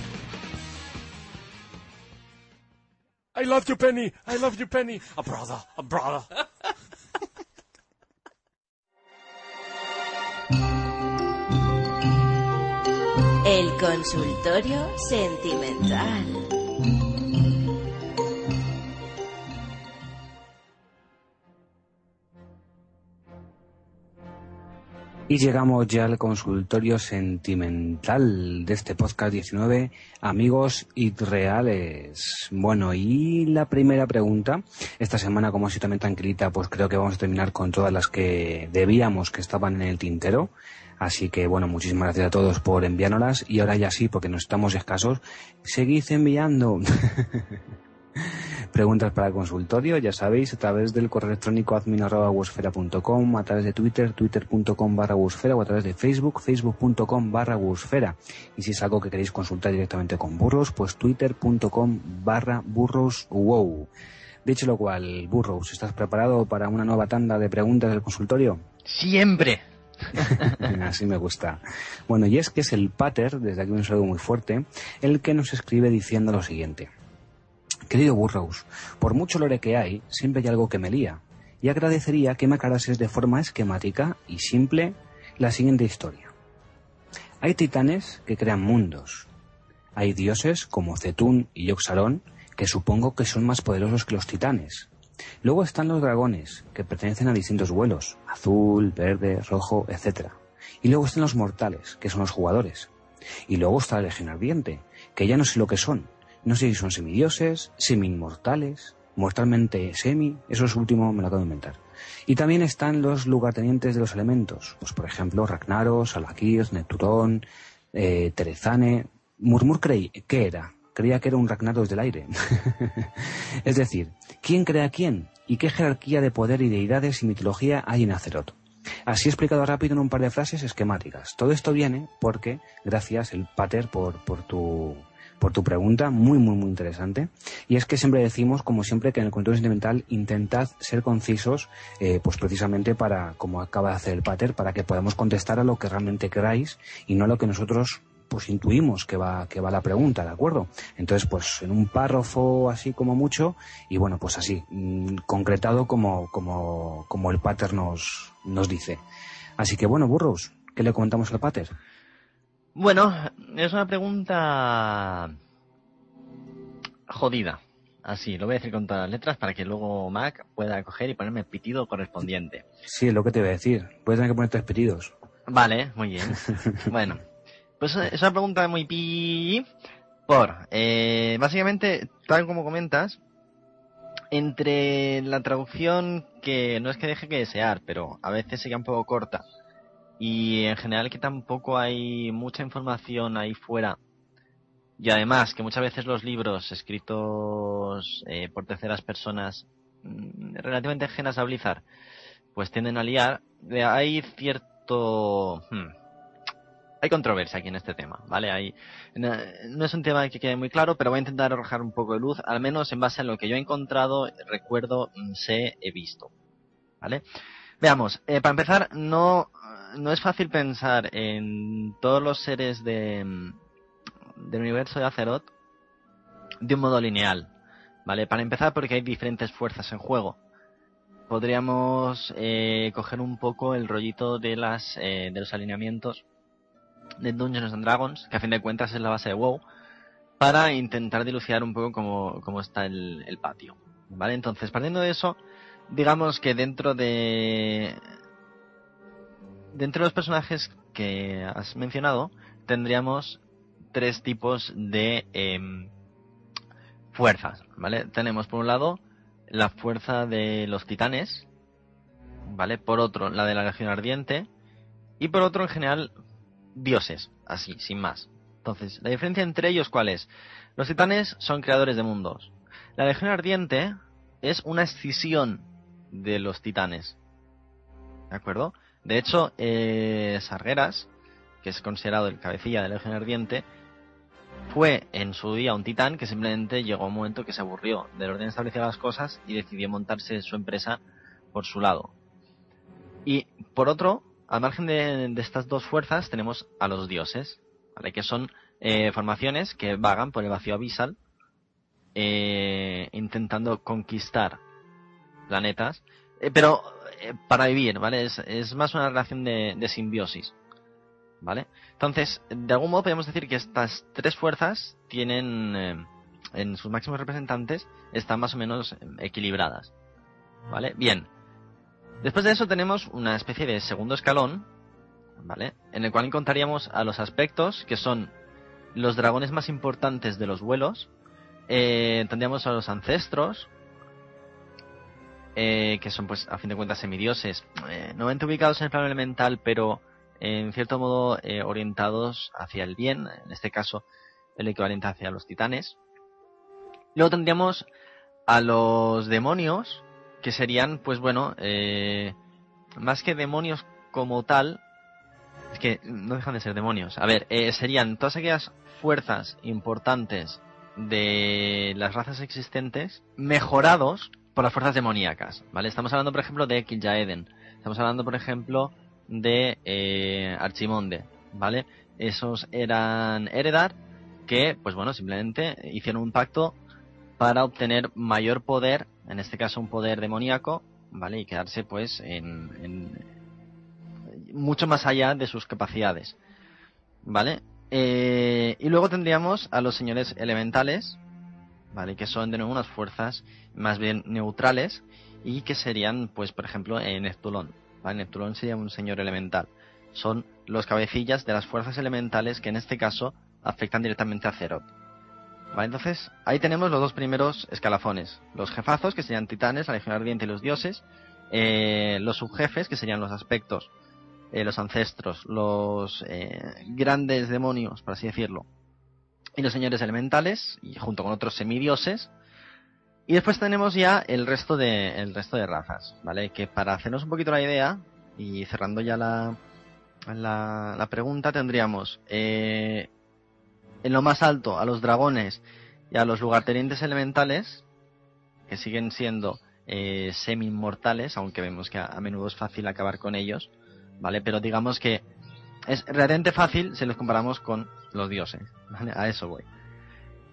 I love you, Penny. I love you, Penny. A brother, a brother. El consultorio sentimental. Y llegamos ya al consultorio sentimental de este podcast 19, amigos irreales. Bueno, y la primera pregunta, esta semana como así también tranquilita, pues creo que vamos a terminar con todas las que debíamos que estaban en el tintero. Así que bueno, muchísimas gracias a todos por enviárnoslas y ahora ya sí, porque no estamos escasos, seguid enviando. Preguntas para el consultorio, ya sabéis, a través del correo electrónico admin.com, a través de Twitter, twitter.com barra o a través de Facebook, facebook.com barra Y si es algo que queréis consultar directamente con burros, pues twitter.com barra burros wow. Dicho lo cual, burros, ¿estás preparado para una nueva tanda de preguntas del consultorio? Siempre. Así me gusta. Bueno, y es que es el pater, desde aquí un saludo muy fuerte, el que nos escribe diciendo lo siguiente. Querido Burroughs, por mucho lore que hay, siempre hay algo que me lía, y agradecería que me aclarases de forma esquemática y simple la siguiente historia. Hay titanes que crean mundos. Hay dioses como Zetún y Yoxarón, que supongo que son más poderosos que los titanes. Luego están los dragones, que pertenecen a distintos vuelos, azul, verde, rojo, etc. Y luego están los mortales, que son los jugadores. Y luego está la legión ardiente, que ya no sé lo que son, no sé si son semidioses, semi-inmortales, mortalmente semi, eso es último me lo acabo de inventar. Y también están los lugartenientes de los elementos, pues por ejemplo Ragnaros, Alakir, Nepturón, eh, Terezane. Murmur creí, ¿qué era? Creía que era un Ragnaros del aire. es decir, ¿quién crea quién? ¿Y qué jerarquía de poder y deidades y mitología hay en Azeroth? Así explicado rápido en un par de frases esquemáticas. Todo esto viene porque, gracias el Pater por, por tu por tu pregunta, muy, muy, muy interesante. Y es que siempre decimos, como siempre, que en el control sentimental intentad ser concisos, eh, pues precisamente para, como acaba de hacer el pater, para que podamos contestar a lo que realmente queráis y no a lo que nosotros pues intuimos que va, que va la pregunta, ¿de acuerdo? Entonces, pues en un párrafo así como mucho, y bueno, pues así, mm, concretado como, como, como el pater nos, nos dice. Así que bueno, burros, ¿qué le comentamos al pater? Bueno, es una pregunta jodida. Así, lo voy a decir con todas las letras para que luego Mac pueda coger y ponerme el pitido correspondiente. Sí, es lo que te voy a decir. Puedes tener que poner tres pitidos. Vale, muy bien. bueno, pues es una pregunta muy pi... Por, eh, básicamente, tal como comentas, entre la traducción que no es que deje que desear, pero a veces se queda un poco corta, y en general que tampoco hay mucha información ahí fuera. Y además que muchas veces los libros escritos eh, por terceras personas mm, relativamente ajenas a Blizzard pues tienden a liar. Eh, hay cierto... Hmm, hay controversia aquí en este tema, ¿vale? Hay, no es un tema que quede muy claro, pero voy a intentar arrojar un poco de luz, al menos en base a lo que yo he encontrado, recuerdo, mm, sé, he visto, ¿vale? Veamos, eh, para empezar, no no es fácil pensar en todos los seres de, del universo de Azeroth de un modo lineal. ¿Vale? Para empezar, porque hay diferentes fuerzas en juego. Podríamos eh, coger un poco el rollito de las eh, de los alineamientos de Dungeons and Dragons, que a fin de cuentas es la base de WoW, para intentar dilucidar un poco cómo, cómo está el, el patio. ¿Vale? Entonces, partiendo de eso, digamos que dentro de, de los personajes que has mencionado, tendríamos tres tipos de em, fuerzas, ¿vale? Tenemos por un lado la fuerza de los titanes, ¿vale? Por otro, la de la Legión Ardiente, y por otro, en general, dioses, así, sin más. Entonces, la diferencia entre ellos, ¿cuál es? Los titanes son creadores de mundos. La Legión Ardiente es una escisión de los titanes. ¿De acuerdo? De hecho, eh, Sargeras, que es considerado el cabecilla de la Legión Ardiente, fue en su día un titán que simplemente llegó a un momento que se aburrió del orden establecido de las cosas y decidió montarse su empresa por su lado. Y por otro, al margen de, estas dos fuerzas, tenemos a los dioses, ¿vale? que son eh, formaciones que vagan por el vacío abisal, eh, intentando conquistar planetas, eh, pero para vivir, ¿vale? Es, más una relación de, simbiosis, ¿vale? Entonces, de algún modo podemos decir que estas tres fuerzas tienen, eh, en sus máximos representantes, están más o menos equilibradas, ¿vale? Bien. Después de eso tenemos una especie de segundo escalón, ¿vale? En el cual encontraríamos a los aspectos que son los dragones más importantes de los vuelos, eh, tendríamos a los ancestros, eh, que son pues a fin de cuentas semidioses, eh, ubicados en el plano elemental, pero en cierto modo eh, orientados hacia el bien, en este caso el equivalente hacia los titanes. Luego tendríamos a los demonios, que serían, pues bueno, más que demonios como tal, es que no dejan de ser demonios. A ver, serían todas aquellas fuerzas importantes de las razas existentes mejorados por las fuerzas demoníacas, ¿vale? Estamos hablando, por ejemplo, de Kil'jaeden. Estamos hablando, por ejemplo, de eh, Archimonde, ¿vale? Esos eran Heredar que, pues bueno, simplemente hicieron un pacto para obtener mayor poder, en este caso un poder demoníaco, ¿vale? Y quedarse, pues, en, en mucho más allá de sus capacidades, ¿vale? Eh, y luego tendríamos a los señores elementales, ¿vale? Que son de nuevo unas fuerzas más bien neutrales y que serían, pues, por ejemplo, Neptulón. ¿vale? Neptulón sería un señor elemental. Son los cabecillas de las fuerzas elementales que en este caso afectan directamente a Zerot. ¿Vale? Entonces, ahí tenemos los dos primeros escalafones. Los jefazos, que serían titanes, la legión ardiente y los dioses. Eh, los subjefes, que serían los aspectos, eh, los ancestros, los eh, grandes demonios, por así decirlo, y los señores elementales, junto con otros semidioses. Y después tenemos ya el resto de, el resto de razas, ¿vale? Que para hacernos un poquito la idea, y cerrando ya la, la, pregunta, tendríamos eh, en lo más alto a los dragones y a los lugartenientes elementales, que siguen siendo eh, semi-inmortales, aunque vemos que a, a menudo es fácil acabar con ellos, ¿vale? Pero digamos que es realmente fácil si los comparamos con los dioses, ¿vale? A eso voy.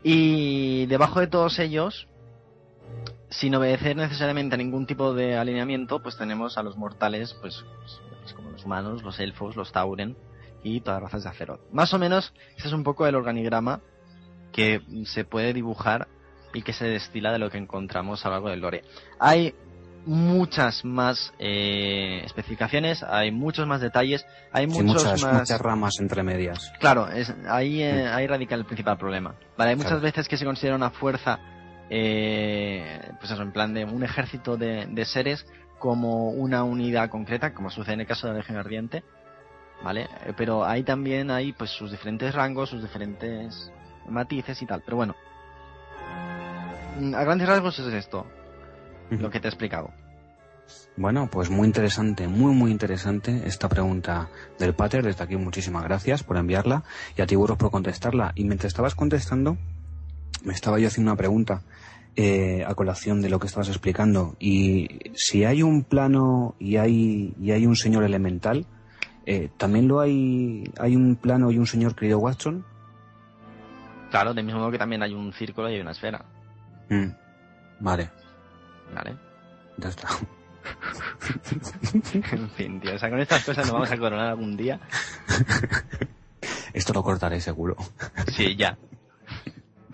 Y debajo de todos ellos, sin obedecer necesariamente a ningún tipo de alineamiento, pues tenemos a los mortales, pues, pues como los humanos, los elfos, los tauren y todas las razas de Azeroth. Más o menos, ese es un poco el organigrama que se puede dibujar y que se destila de lo que encontramos a lo largo del lore. Hay muchas más eh, especificaciones, hay muchos más detalles, hay Sí, muchos muchas, más... muchas ramas entre medias. Claro, es, ahí, eh, ahí radica el principal problema. Vale, hay muchas Claro. veces que se considera una fuerza, eh, pues eso, en plan de un ejército de, de seres como una unidad concreta, como sucede en el caso de la Legión Ardiente, ¿vale? Eh, Pero ahí también hay pues sus diferentes rangos, sus diferentes matices y tal. Pero bueno, Mm, a grandes rasgos es esto, lo que te he explicado. Bueno, pues muy interesante, muy muy interesante esta pregunta del Pater. Desde aquí muchísimas gracias por enviarla y a ti Burros por contestarla. Y mientras estabas contestando, me estaba yo haciendo una pregunta eh, a colación de lo que estabas explicando. Y si hay un plano y hay, y hay un señor elemental, eh, ¿también lo hay, hay un plano y un señor querido Watson? Claro, del mismo modo que también hay un círculo y hay una esfera, Mm, Vale, ¿vale? ya está. en fin, tío, o sea, con estas cosas nos vamos a coronar algún día. Esto lo cortaré seguro. Sí, ya.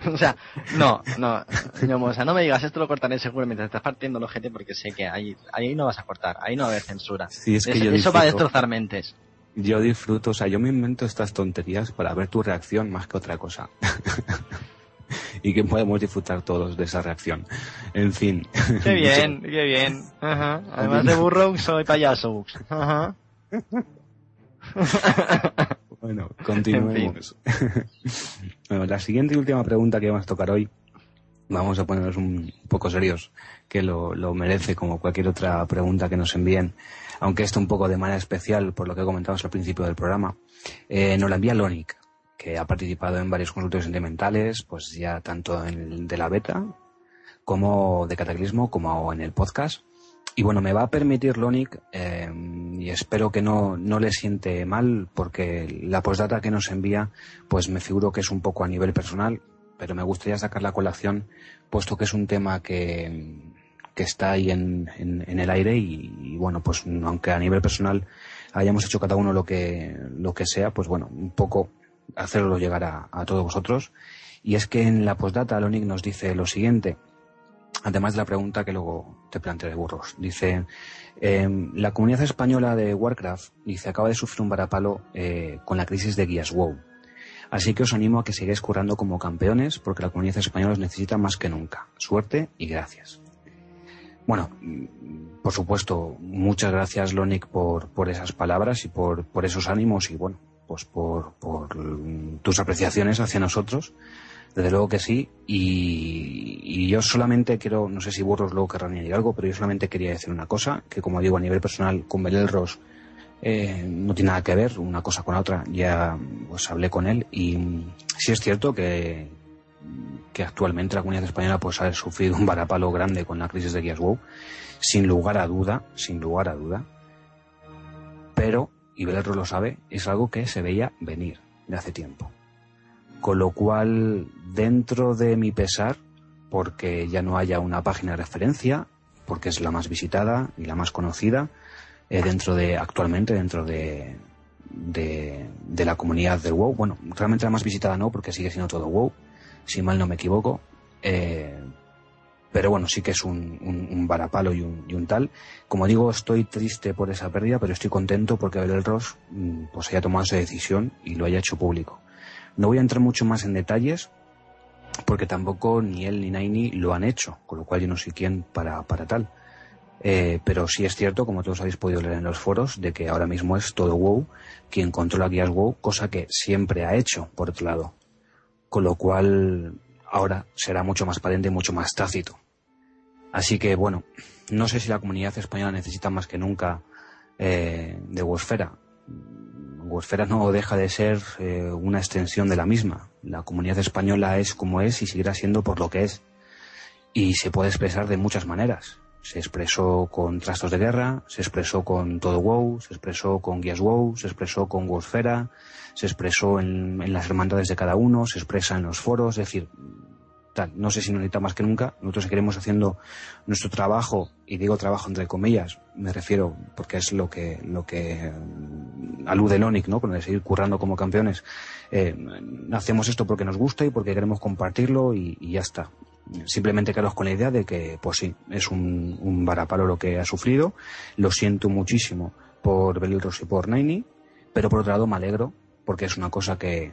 O sea, no, no, no, o sea, no me digas esto lo cortaré seguro mientras estás partiendo el ojete porque sé que ahí, ahí no vas a cortar, ahí no va a haber censura. Sí, es que eso yo eso va a destrozar mentes. Yo disfruto, o sea, yo me invento estas tonterías para ver tu reacción más que otra cosa. y que podemos disfrutar todos de esa reacción. En fin. Qué bien, qué bien. Ajá. Además de burro, soy payaso. Ajá. Bueno, continuemos. bueno, la siguiente y última pregunta que vamos a tocar hoy, vamos a ponernos un poco serios, que lo, lo merece como cualquier otra pregunta que nos envíen, aunque esto un poco de manera especial por lo que comentamos al principio del programa. Eh, nos la envía Lonic, que ha participado en varios consultorios sentimentales, pues ya tanto de la beta como de Cataclismo, como en el podcast. Y bueno, me va a permitir Lonic, eh, y espero que no, no le siente mal, porque la postdata que nos envía, pues me figuro que es un poco a nivel personal, pero me gustaría sacar la colación, puesto que es un tema que, que está ahí en, en, en el aire y, y, bueno, pues aunque a nivel personal hayamos hecho cada uno lo que, lo que sea, pues bueno, un poco hacerlo llegar a, todos vosotros. Y es que en la postdata Lonic nos dice lo siguiente, además de la pregunta que luego te plantearé burros. Dice, eh, la comunidad española de Warcraft, dice, acaba de sufrir un varapalo eh, con la crisis de guías WoW. Así que os animo a que sigáis currando como campeones porque la comunidad española os necesita más que nunca. Suerte y gracias. Bueno, por supuesto, muchas gracias Lonic por, por esas palabras y por, por esos ánimos y bueno, pues por, tus apreciaciones hacia nosotros. Desde luego que sí. Y, yo solamente quiero, no sé si Burros luego querrán añadir algo, pero yo solamente quería decir una cosa, que como digo a nivel personal con Belel Ross eh, no tiene nada que ver una cosa con la otra. Ya pues hablé con él y sí es cierto que, que actualmente la comunidad española pues ha sufrido un varapalo grande con la crisis de Guías WoW, sin lugar a duda, sin lugar a duda. Pero, y Belel Ross lo sabe, es algo que se veía venir de hace tiempo. Con lo cual, dentro de mi pesar, porque ya no haya una página de referencia, porque es la más visitada y la más conocida, eh, dentro de, actualmente, dentro de, de, de, la comunidad del WoW. Bueno, realmente la más visitada no, porque sigue siendo todo WoW, si mal no me equivoco. Eh, pero bueno, sí que es un, varapalo y un, y un, tal. Como digo, estoy triste por esa pérdida, pero estoy contento porque Abel Ross pues haya tomado esa decisión y lo haya hecho público. No voy a entrar mucho más en detalles, porque tampoco ni él ni Naini lo han hecho, con lo cual yo no sé quién para, para tal. Eh, pero sí es cierto, como todos habéis podido leer en los foros, de que ahora mismo es todo WoW quien controla guías WoW, cosa que siempre ha hecho, por otro lado. Con lo cual, ahora será mucho más patente y mucho más tácito. Así que, bueno, no sé si la comunidad española necesita más que nunca eh, de Wosfera. Wosfera no deja de ser eh, una extensión de la misma. La comunidad española es como es y seguirá siendo por lo que es. Y se puede expresar de muchas maneras. Se expresó con Trastos de Guerra, se expresó con Todo WoW, se expresó con Guías WoW, se expresó con Wosfera, se expresó en, en las hermandades de cada uno, se expresa en los foros, es decir, tal. No sé si nos necesita más que nunca. Nosotros seguiremos haciendo nuestro trabajo, y digo trabajo entre comillas, me refiero porque es lo que, lo que mm, alude Lonic, ¿no? Con el seguir currando como campeones. Eh, hacemos esto porque nos gusta y porque queremos compartirlo y, ya está. Simplemente quedaros con la idea de que, pues sí, es un, un varapalo lo que ha sufrido. Lo siento muchísimo por Belilros y por Naini, pero por otro lado me alegro porque es una cosa que,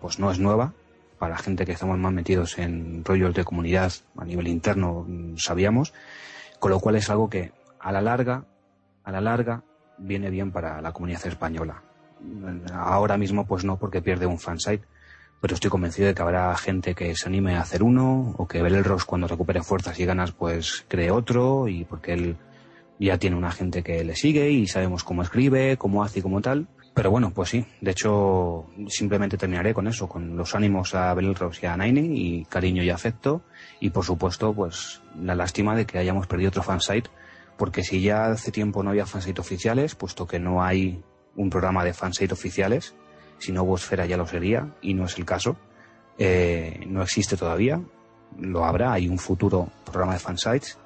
pues no es nueva, para gente que estamos más metidos en rollos de comunidad a nivel interno, mm, sabíamos, con lo cual es algo que a la larga, a la larga, viene bien para la comunidad española. Ahora mismo, pues no, porque pierde un fansite, pero estoy convencido de que habrá gente que se anime a hacer uno, o que Belelros cuando recupere fuerzas y ganas, pues cree otro, y porque él ya tiene una gente que le sigue y sabemos cómo escribe, cómo hace y cómo tal. Pero bueno, pues sí, de hecho simplemente terminaré con eso, con los ánimos a Belros y a Naini y cariño y afecto. Y por supuesto pues la lástima de que hayamos perdido otro fansite porque si ya hace tiempo no había fansite oficiales, puesto que no hay un programa de fansite oficiales, si no Bosfera ya lo sería y no es el caso, eh, no existe todavía, lo habrá, hay un futuro programa de fansites,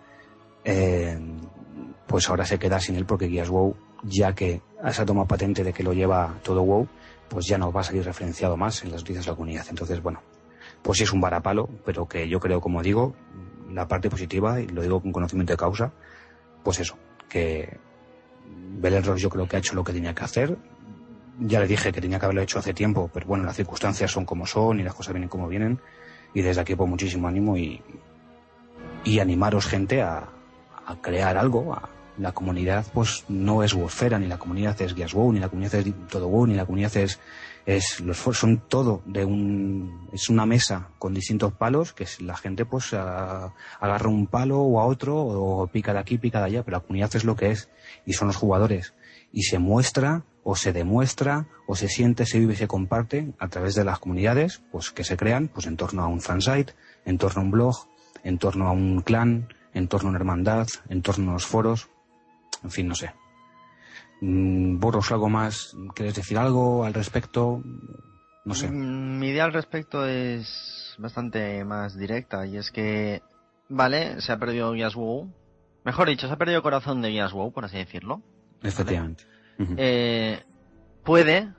eh, pues ahora se queda sin él porque Guías WoW ya que esa toma patente de que lo lleva todo WoW, pues ya no va a salir referenciado más en las noticias de la comunidad. Entonces, bueno, pues sí es un varapalo, pero que yo creo, como digo, la parte positiva, y lo digo con conocimiento de causa, pues eso, que Belenros yo creo que ha hecho lo que tenía que hacer. Ya le dije que tenía que haberlo hecho hace tiempo, pero bueno, las circunstancias son como son y las cosas vienen como vienen. Y desde aquí, pues muchísimo ánimo y, y animaros, gente, a, a crear algo, a, la comunidad pues no es Wofera, ni la comunidad es Guías ni la comunidad es Todo WoW, ni la comunidad es, es los son todo de un es una mesa con distintos palos que la gente pues a, agarra un palo o a otro o pica de aquí, pica de allá, pero la comunidad es lo que es y son los jugadores. Y se muestra o se demuestra o se siente, se vive y se comparte a través de las comunidades pues que se crean pues en torno a un fansite, en torno a un blog, en torno a un clan, en torno a una hermandad, en torno a los foros, en fin, no sé. Mm, Borros, algo más. ¿Quieres decir algo al respecto? No sé. Mm, mi idea al respecto es bastante más directa y es que, vale, se ha perdido Guías WoW. Mejor dicho, se ha perdido el corazón de Guías WoW, por así decirlo. Efectivamente. ¿vale? eh, puede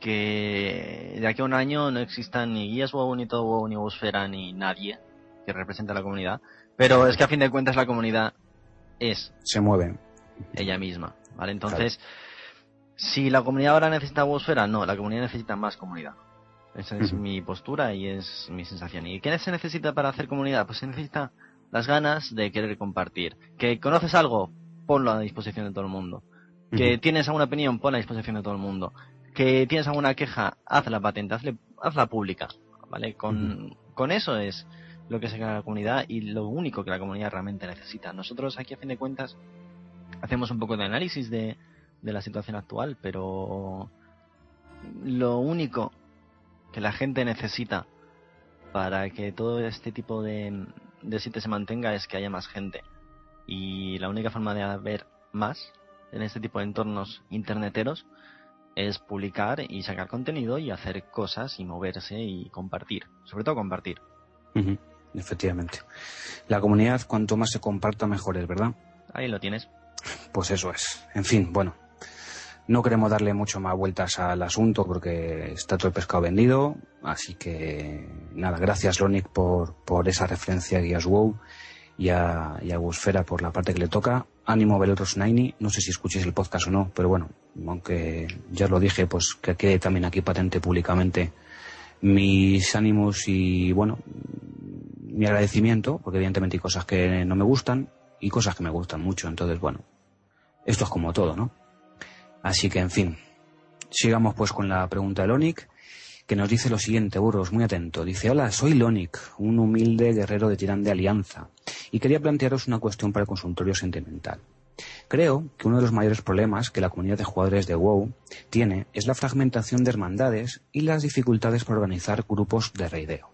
que de aquí a un año no existan ni Guías WoW, ni todo WoW, ni WoWsfera, ni nadie que represente a la comunidad. Pero es que a fin de cuentas la comunidad es se mueve ella misma, ¿vale? Entonces, claro. si la comunidad ahora necesita Wosfera, no, la comunidad necesita más comunidad. Esa es uh -huh. mi postura y es mi sensación. ¿Y qué se necesita para hacer comunidad? Pues se necesita las ganas de querer compartir. Que conoces algo, ponlo a disposición de todo el mundo. Que uh -huh. tienes alguna opinión, ponla a disposición de todo el mundo. Que tienes alguna queja, hazla patente, hazle, hazla pública, ¿vale? Con, uh -huh. con eso es lo que se crea la comunidad y lo único que la comunidad realmente necesita. Nosotros aquí a fin de cuentas hacemos un poco de análisis de, de la situación actual, pero lo único que la gente necesita para que todo este tipo de, de sitios se mantenga es que haya más gente. Y la única forma de haber más en este tipo de entornos interneteros es publicar y sacar contenido y hacer cosas y moverse y compartir. Sobre todo compartir. Efectivamente. La comunidad, cuanto más se comparta, mejor es, ¿verdad? Ahí lo tienes. Pues eso es. En fin, bueno. No queremos darle mucho más vueltas al asunto porque está todo el pescado vendido. Así que, nada, gracias Lonic por, por esa referencia a Guías WoW y a, y a Wosfera por la parte que le toca. Ánimo Belotros Naini. No sé si escuchéis el podcast o no, pero bueno, aunque ya os lo dije, pues que quede también aquí patente públicamente mis ánimos y, bueno, mi agradecimiento, porque evidentemente hay cosas que no me gustan y cosas que me gustan mucho. Entonces, bueno, esto es como todo, ¿no? Así que, en fin, sigamos pues con la pregunta de Lonic, que nos dice lo siguiente, burros, muy atento. Dice, hola, soy Lonic, un humilde guerrero de tirán de alianza, y quería plantearos una cuestión para el consultorio sentimental. Creo que uno de los mayores problemas que la comunidad de jugadores de WoW tiene es la fragmentación de hermandades y las dificultades para organizar grupos de raideo.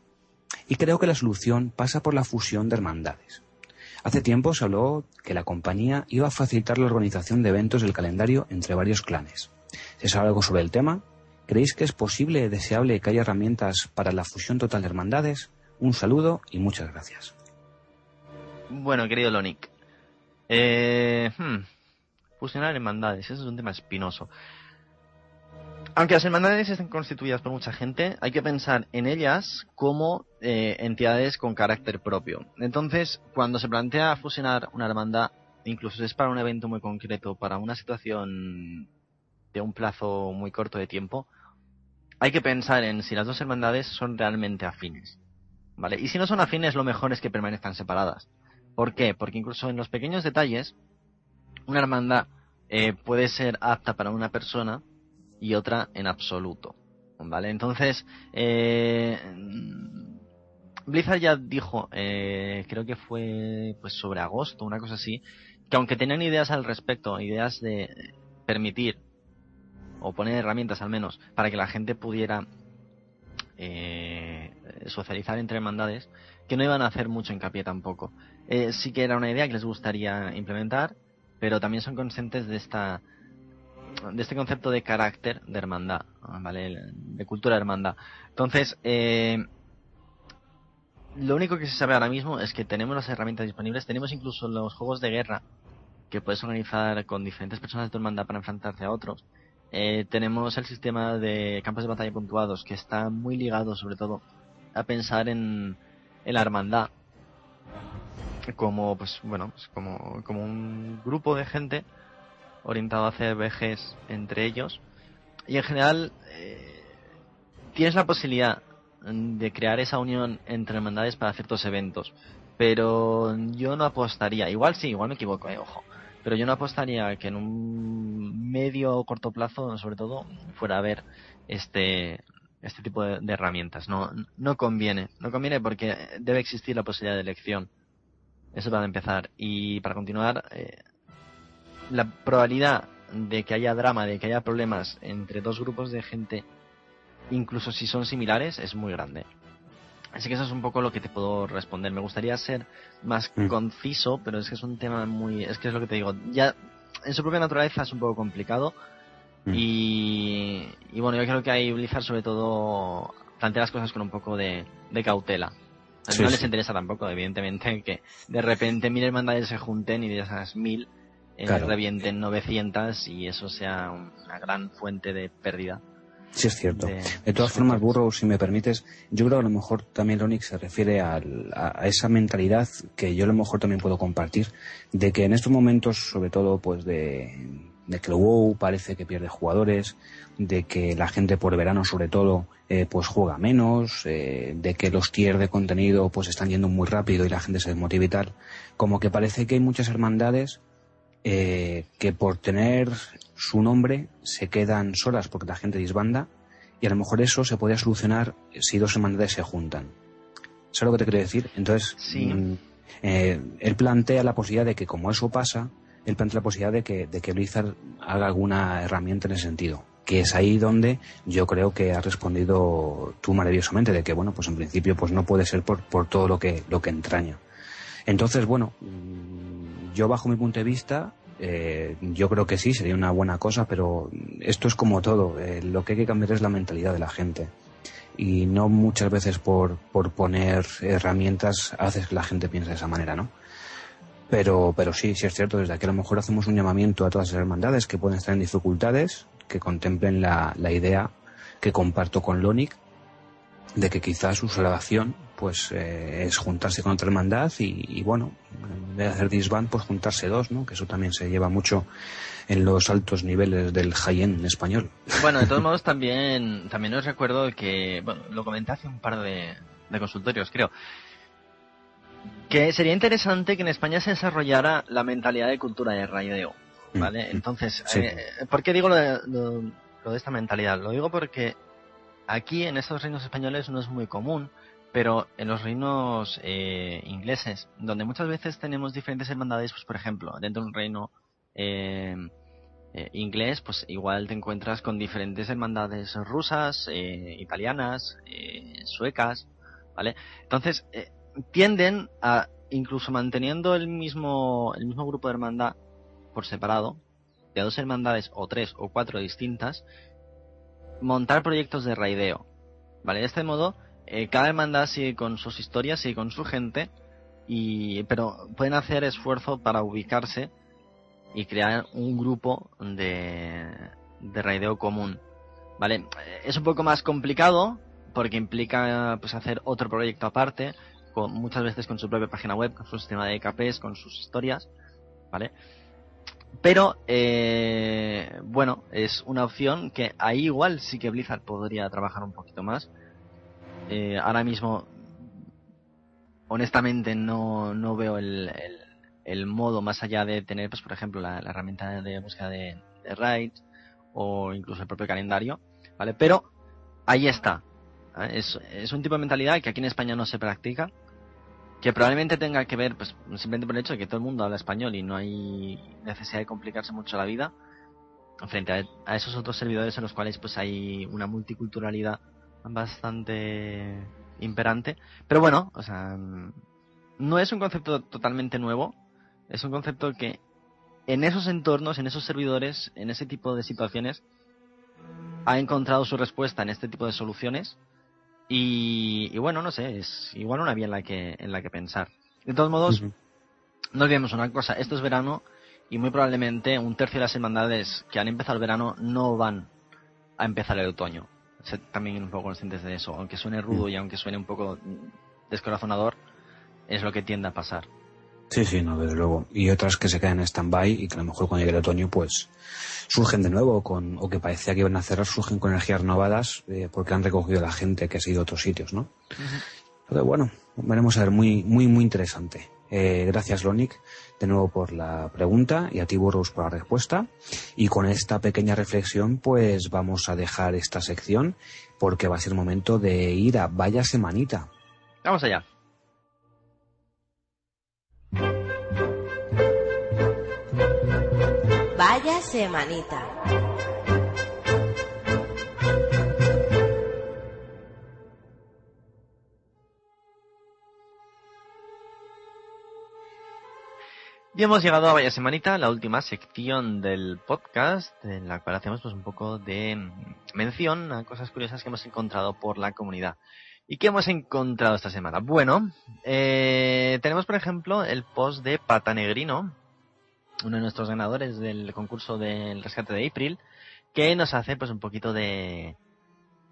Y creo que la solución pasa por la fusión de hermandades. Hace tiempo se habló que la compañía iba a facilitar la organización de eventos del calendario entre varios clanes. ¿Se sabe algo sobre el tema? ¿Creéis que es posible, deseable que haya herramientas para la fusión total de hermandades? Un saludo y muchas gracias. Bueno, querido Lonic, eh, hmm, fusionar hermandades, eso es un tema espinoso. Aunque las hermandades estén constituidas por mucha gente, hay que pensar en ellas como eh, entidades con carácter propio. Entonces, cuando se plantea fusionar una hermandad, incluso si es para un evento muy concreto, para una situación de un plazo muy corto de tiempo, hay que pensar en si las dos hermandades son realmente afines. ¿Vale? Y si no son afines, lo mejor es que permanezcan separadas. ¿Por qué? Porque incluso en los pequeños detalles, una hermandad eh, puede ser apta para una persona y otra en absoluto. ¿Vale? Entonces, eh, Blizzard ya dijo, eh, creo que fue pues sobre agosto, una cosa así, que aunque tenían ideas al respecto, ideas de permitir o poner herramientas al menos para que la gente pudiera eh, socializar entre hermandades, que no iban a hacer mucho hincapié tampoco. Eh, sí que era una idea que les gustaría implementar, pero también son conscientes de esta de este concepto de carácter de hermandad, ¿vale? De cultura de hermandad. Entonces, eh, lo único que se sabe ahora mismo es que tenemos las herramientas disponibles, tenemos incluso los juegos de guerra que puedes organizar con diferentes personas de tu hermandad para enfrentarte a otros. Eh, tenemos el sistema de campos de batalla puntuados que está muy ligado sobre todo a pensar en, en la hermandad como pues bueno pues como, como un grupo de gente orientado a hacer entre ellos y en general eh, tienes la posibilidad de crear esa unión entre hermandades para ciertos eventos pero yo no apostaría igual sí igual me equivoco eh, ojo pero yo no apostaría que en un medio o corto plazo sobre todo fuera a ver este este tipo de, de, herramientas. No, no conviene. No conviene porque debe existir la posibilidad de elección. Eso para empezar. Y para continuar, eh, la probabilidad de que haya drama, de que haya problemas entre dos grupos de gente, incluso si son similares, es muy grande. Así que eso es un poco lo que te puedo responder. Me gustaría ser más mm. conciso, pero es que es un tema muy... Es que es lo que te digo. Ya en su propia naturaleza es un poco complicado Mm. Y, y, bueno, yo creo que ahí Blizzard sobre todo plantea las cosas con un poco de, de cautela. no les interesa tampoco, evidentemente, que de repente mil hermandades se junten y de esas mil eh, revienten 900 y eso sea una gran fuente de pérdida. Sí, es cierto. De, todas formas, Burro, si me permites, yo creo que a lo mejor también Ronix se refiere a, a, esa mentalidad que yo a lo mejor también puedo compartir, de que en estos momentos, sobre todo, pues de, de que el WoW parece que pierde jugadores, de que la gente por verano sobre todo eh, pues juega menos, eh, de que los tiers de contenido pues están yendo muy rápido y la gente se desmotiva y tal, como que parece que hay muchas hermandades eh, que por tener su nombre se quedan solas porque la gente disbanda y a lo mejor eso se podría solucionar si dos hermandades se juntan. ¿Sabes lo que te quiero decir? Entonces, mm, él plantea la posibilidad de que como eso pasa, él plantea la posibilidad de que, de que Blizzard haga alguna herramienta en ese sentido que es ahí donde yo creo que has respondido tú maravillosamente de que bueno pues en principio pues no puede ser por, por todo lo que lo que entraña entonces bueno mm, yo bajo mi punto de vista eh, yo creo que sí sería una buena cosa pero esto es como todo eh, lo que hay que cambiar es la mentalidad de la gente. Y no muchas veces por, por poner herramientas haces que la gente piense de esa manera no pero, pero sí, sí es cierto, desde aquí a lo mejor hacemos un llamamiento a todas las hermandades que pueden estar en dificultades, que contemplen la, la idea que comparto con Lonic, de que quizás su salvación pues eh, es juntarse con otra hermandad y, y, bueno, en vez de hacer disband, pues juntarse dos, ¿no? Que eso también se lleva mucho en los altos niveles del high-end español. Bueno, de todos modos también, también os recuerdo que, bueno, lo comenté hace un par de, de consultorios, creo, que sería interesante que en España se desarrollara la mentalidad de cultura de raideo, mm. ¿vale? Entonces, eh, ¿por qué digo lo de, lo, lo de, esta mentalidad? Lo digo porque aquí en estos reinos españoles no es muy común, pero en los reinos eh, ingleses, donde muchas veces tenemos diferentes hermandades, pues por ejemplo, dentro de un reino eh, eh, inglés, pues igual te encuentras con diferentes hermandades rusas, eh, italianas, suecas, ¿vale? Entonces, tienden a, incluso manteniendo el mismo, el mismo grupo de hermandad por separado, de dos hermandades o tres o cuatro distintas, montar proyectos de raideo, ¿vale? De este modo, eh, cada hermandad sigue con sus historias, sigue con su gente, y, pero pueden hacer esfuerzo para ubicarse y crear un grupo de, de raideo común. ¿Vale? Es un poco más complicado porque implica pues hacer otro proyecto aparte, con, muchas veces con su propia página web, con su sistema de EKPs, con sus historias, ¿vale? Pero, eh, bueno, es una opción que ahí igual sí que Blizzard podría trabajar un poquito más. Eh, ahora mismo, honestamente, no, no veo el, el, modo más allá de tener, pues, por ejemplo, la, la herramienta de búsqueda de, de raids o incluso el propio calendario, ¿vale? Pero ahí está. ¿vale? Es, es un tipo de mentalidad que aquí en España no se practica, que probablemente tenga que ver, pues, simplemente por el hecho de que todo el mundo habla español y no hay necesidad de complicarse mucho la vida frente a, esos otros servidores en los cuales, pues, hay una multiculturalidad bastante imperante. Pero bueno, o sea, no es un concepto totalmente nuevo, es un concepto que en esos entornos, en esos servidores, en ese tipo de situaciones, ha encontrado su respuesta en este tipo de soluciones. Y, y bueno, no sé, es igual una vía en la que, en la que pensar. De todos modos, uh -huh. no olvidemos una cosa, esto es verano y muy probablemente un tercio de las hermandades que han empezado el verano no van a empezar el otoño. Ser también un poco conscientes de eso, aunque suene rudo y aunque suene un poco descorazonador, es lo que tiende a pasar. Sí, sí, no, desde luego. Y otras que se quedan en stand-by y que a lo mejor cuando llegue el otoño, pues surgen de nuevo, con, o que parecía que iban a cerrar, surgen con energías renovadas eh, porque han recogido la gente que ha ido a otros sitios, ¿no? Uh -huh. Pero bueno, veremos a ver, muy, muy, muy interesante. Eh, gracias, Lonic, de nuevo por la pregunta y a ti, Burroughs, por la respuesta. Y con esta pequeña reflexión, pues vamos a dejar esta sección porque va a ser momento de ir a Vaya Semanita. Vamos allá. Semanita. Y hemos llegado a Vaya Semanita, la última sección del podcast, en la cual hacemos pues un poco de mención a cosas curiosas que hemos encontrado por la comunidad. ¿Y qué hemos encontrado esta semana? Bueno, eh, tenemos por ejemplo el post de Patanegrino, uno de nuestros ganadores del concurso del rescate de April, que nos hace pues un poquito de,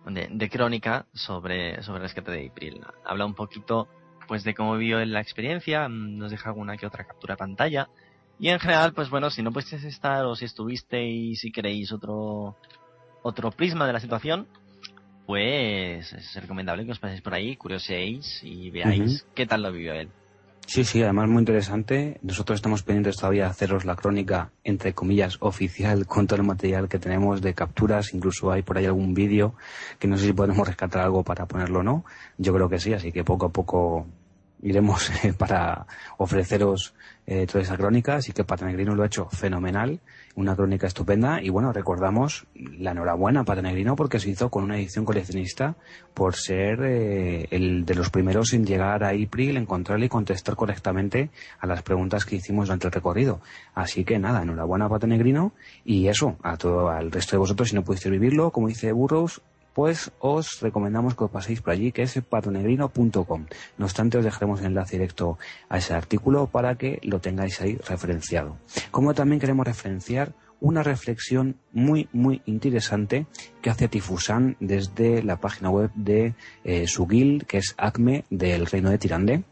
de, de crónica sobre, sobre el rescate de April. Habla un poquito pues de cómo vivió la experiencia, nos deja alguna que otra captura de pantalla. Y en general, pues bueno, si no puedes estar o si estuviste y si queréis otro, otro prisma de la situación, pues es recomendable que os paséis por ahí, curioséis y veáis uh -huh. qué tal lo vivió él. Sí, sí, además muy interesante. Nosotros estamos pendientes todavía de haceros la crónica, entre comillas, oficial con todo el material que tenemos de capturas. Incluso hay por ahí algún vídeo que no sé si podemos rescatar algo para ponerlo o no. Yo creo que sí, así que poco a poco iremos eh, para ofreceros eh, toda esa crónica. Así que Patanegrino lo ha hecho fenomenal, una crónica estupenda. Y bueno, recordamos la enhorabuena a Patanegrino porque se hizo con una edición coleccionista por ser eh, el de los primeros en llegar a April, encontrarle y contestar correctamente a las preguntas que hicimos durante el recorrido. Así que nada, enhorabuena a Patanegrino y eso, a todo al resto de vosotros, si no pudiste vivirlo, como dice Burroughs, pues os recomendamos que os paséis por allí, que es patonegrino.com. No obstante, os dejaremos el enlace directo a ese artículo para que lo tengáis ahí referenciado. Como también queremos referenciar una reflexión muy, muy interesante que hace Tifusan desde la página web de eh, su guild, que es ACME del Reino de Tirande.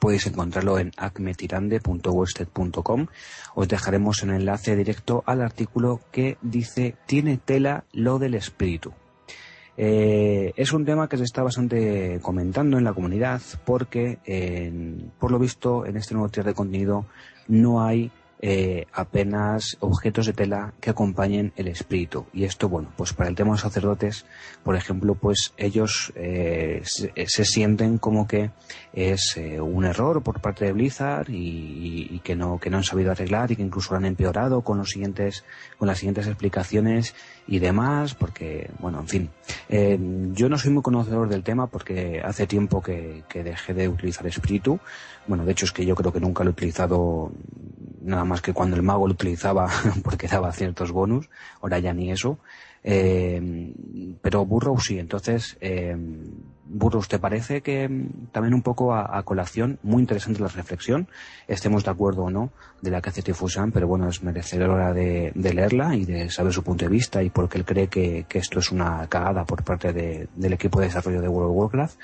Podéis encontrarlo en acmetirande.wordstead.com. Os dejaremos un enlace directo al artículo que dice Tiene tela lo del espíritu. Eh, es un tema que se está bastante comentando en la comunidad porque, por lo visto, en este nuevo tier de contenido no hay eh, apenas objetos de tela que acompañen el espíritu. Y esto, bueno, pues para el tema de los sacerdotes, por ejemplo, pues ellos eh, se, sienten como que es eh, un error por parte de Blizzard y, que no que no han sabido arreglar y que incluso lo han empeorado con los siguientes con las siguientes explicaciones y demás, porque, bueno, en fin, yo no soy muy conocedor del tema porque hace tiempo que, que dejé de utilizar espíritu. Bueno, de hecho es que yo creo que nunca lo he utilizado nada más que cuando el mago lo utilizaba porque daba ciertos bonus, ahora ya ni eso. Eh, pero Burrow sí, entonces, eh, Burrows, ¿te parece que mm, también un poco a, colación, muy interesante la reflexión, estemos de acuerdo o no, de la que hace Tifusan, pero bueno, es merecedora de, de, leerla y de saber su punto de vista y porque él cree que, esto es una cagada por parte de, del equipo de desarrollo de World of Warcraft?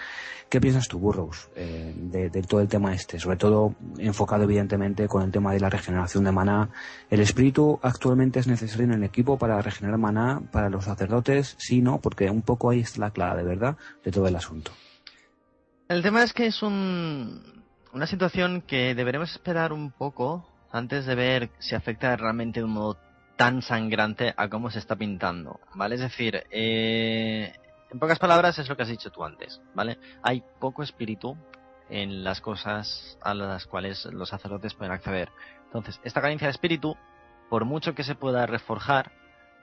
¿Qué piensas tú, Burrows, eh, de, todo el tema este? Sobre todo enfocado evidentemente con el tema de la regeneración de maná. ¿El espíritu actualmente es necesario en el equipo para regenerar maná para los sacerdotes? Sí, no, porque un poco ahí está la clave, ¿verdad?, de todo el asunto. El tema es que es un, una situación que deberemos esperar un poco antes de ver si afecta realmente de un modo tan sangrante a cómo se está pintando, ¿vale? Es decir, eh, en pocas palabras es lo que has dicho tú antes, ¿vale? Hay poco espíritu en las cosas a las cuales los sacerdotes pueden acceder. Entonces, esta carencia de espíritu, por mucho que se pueda reforjar,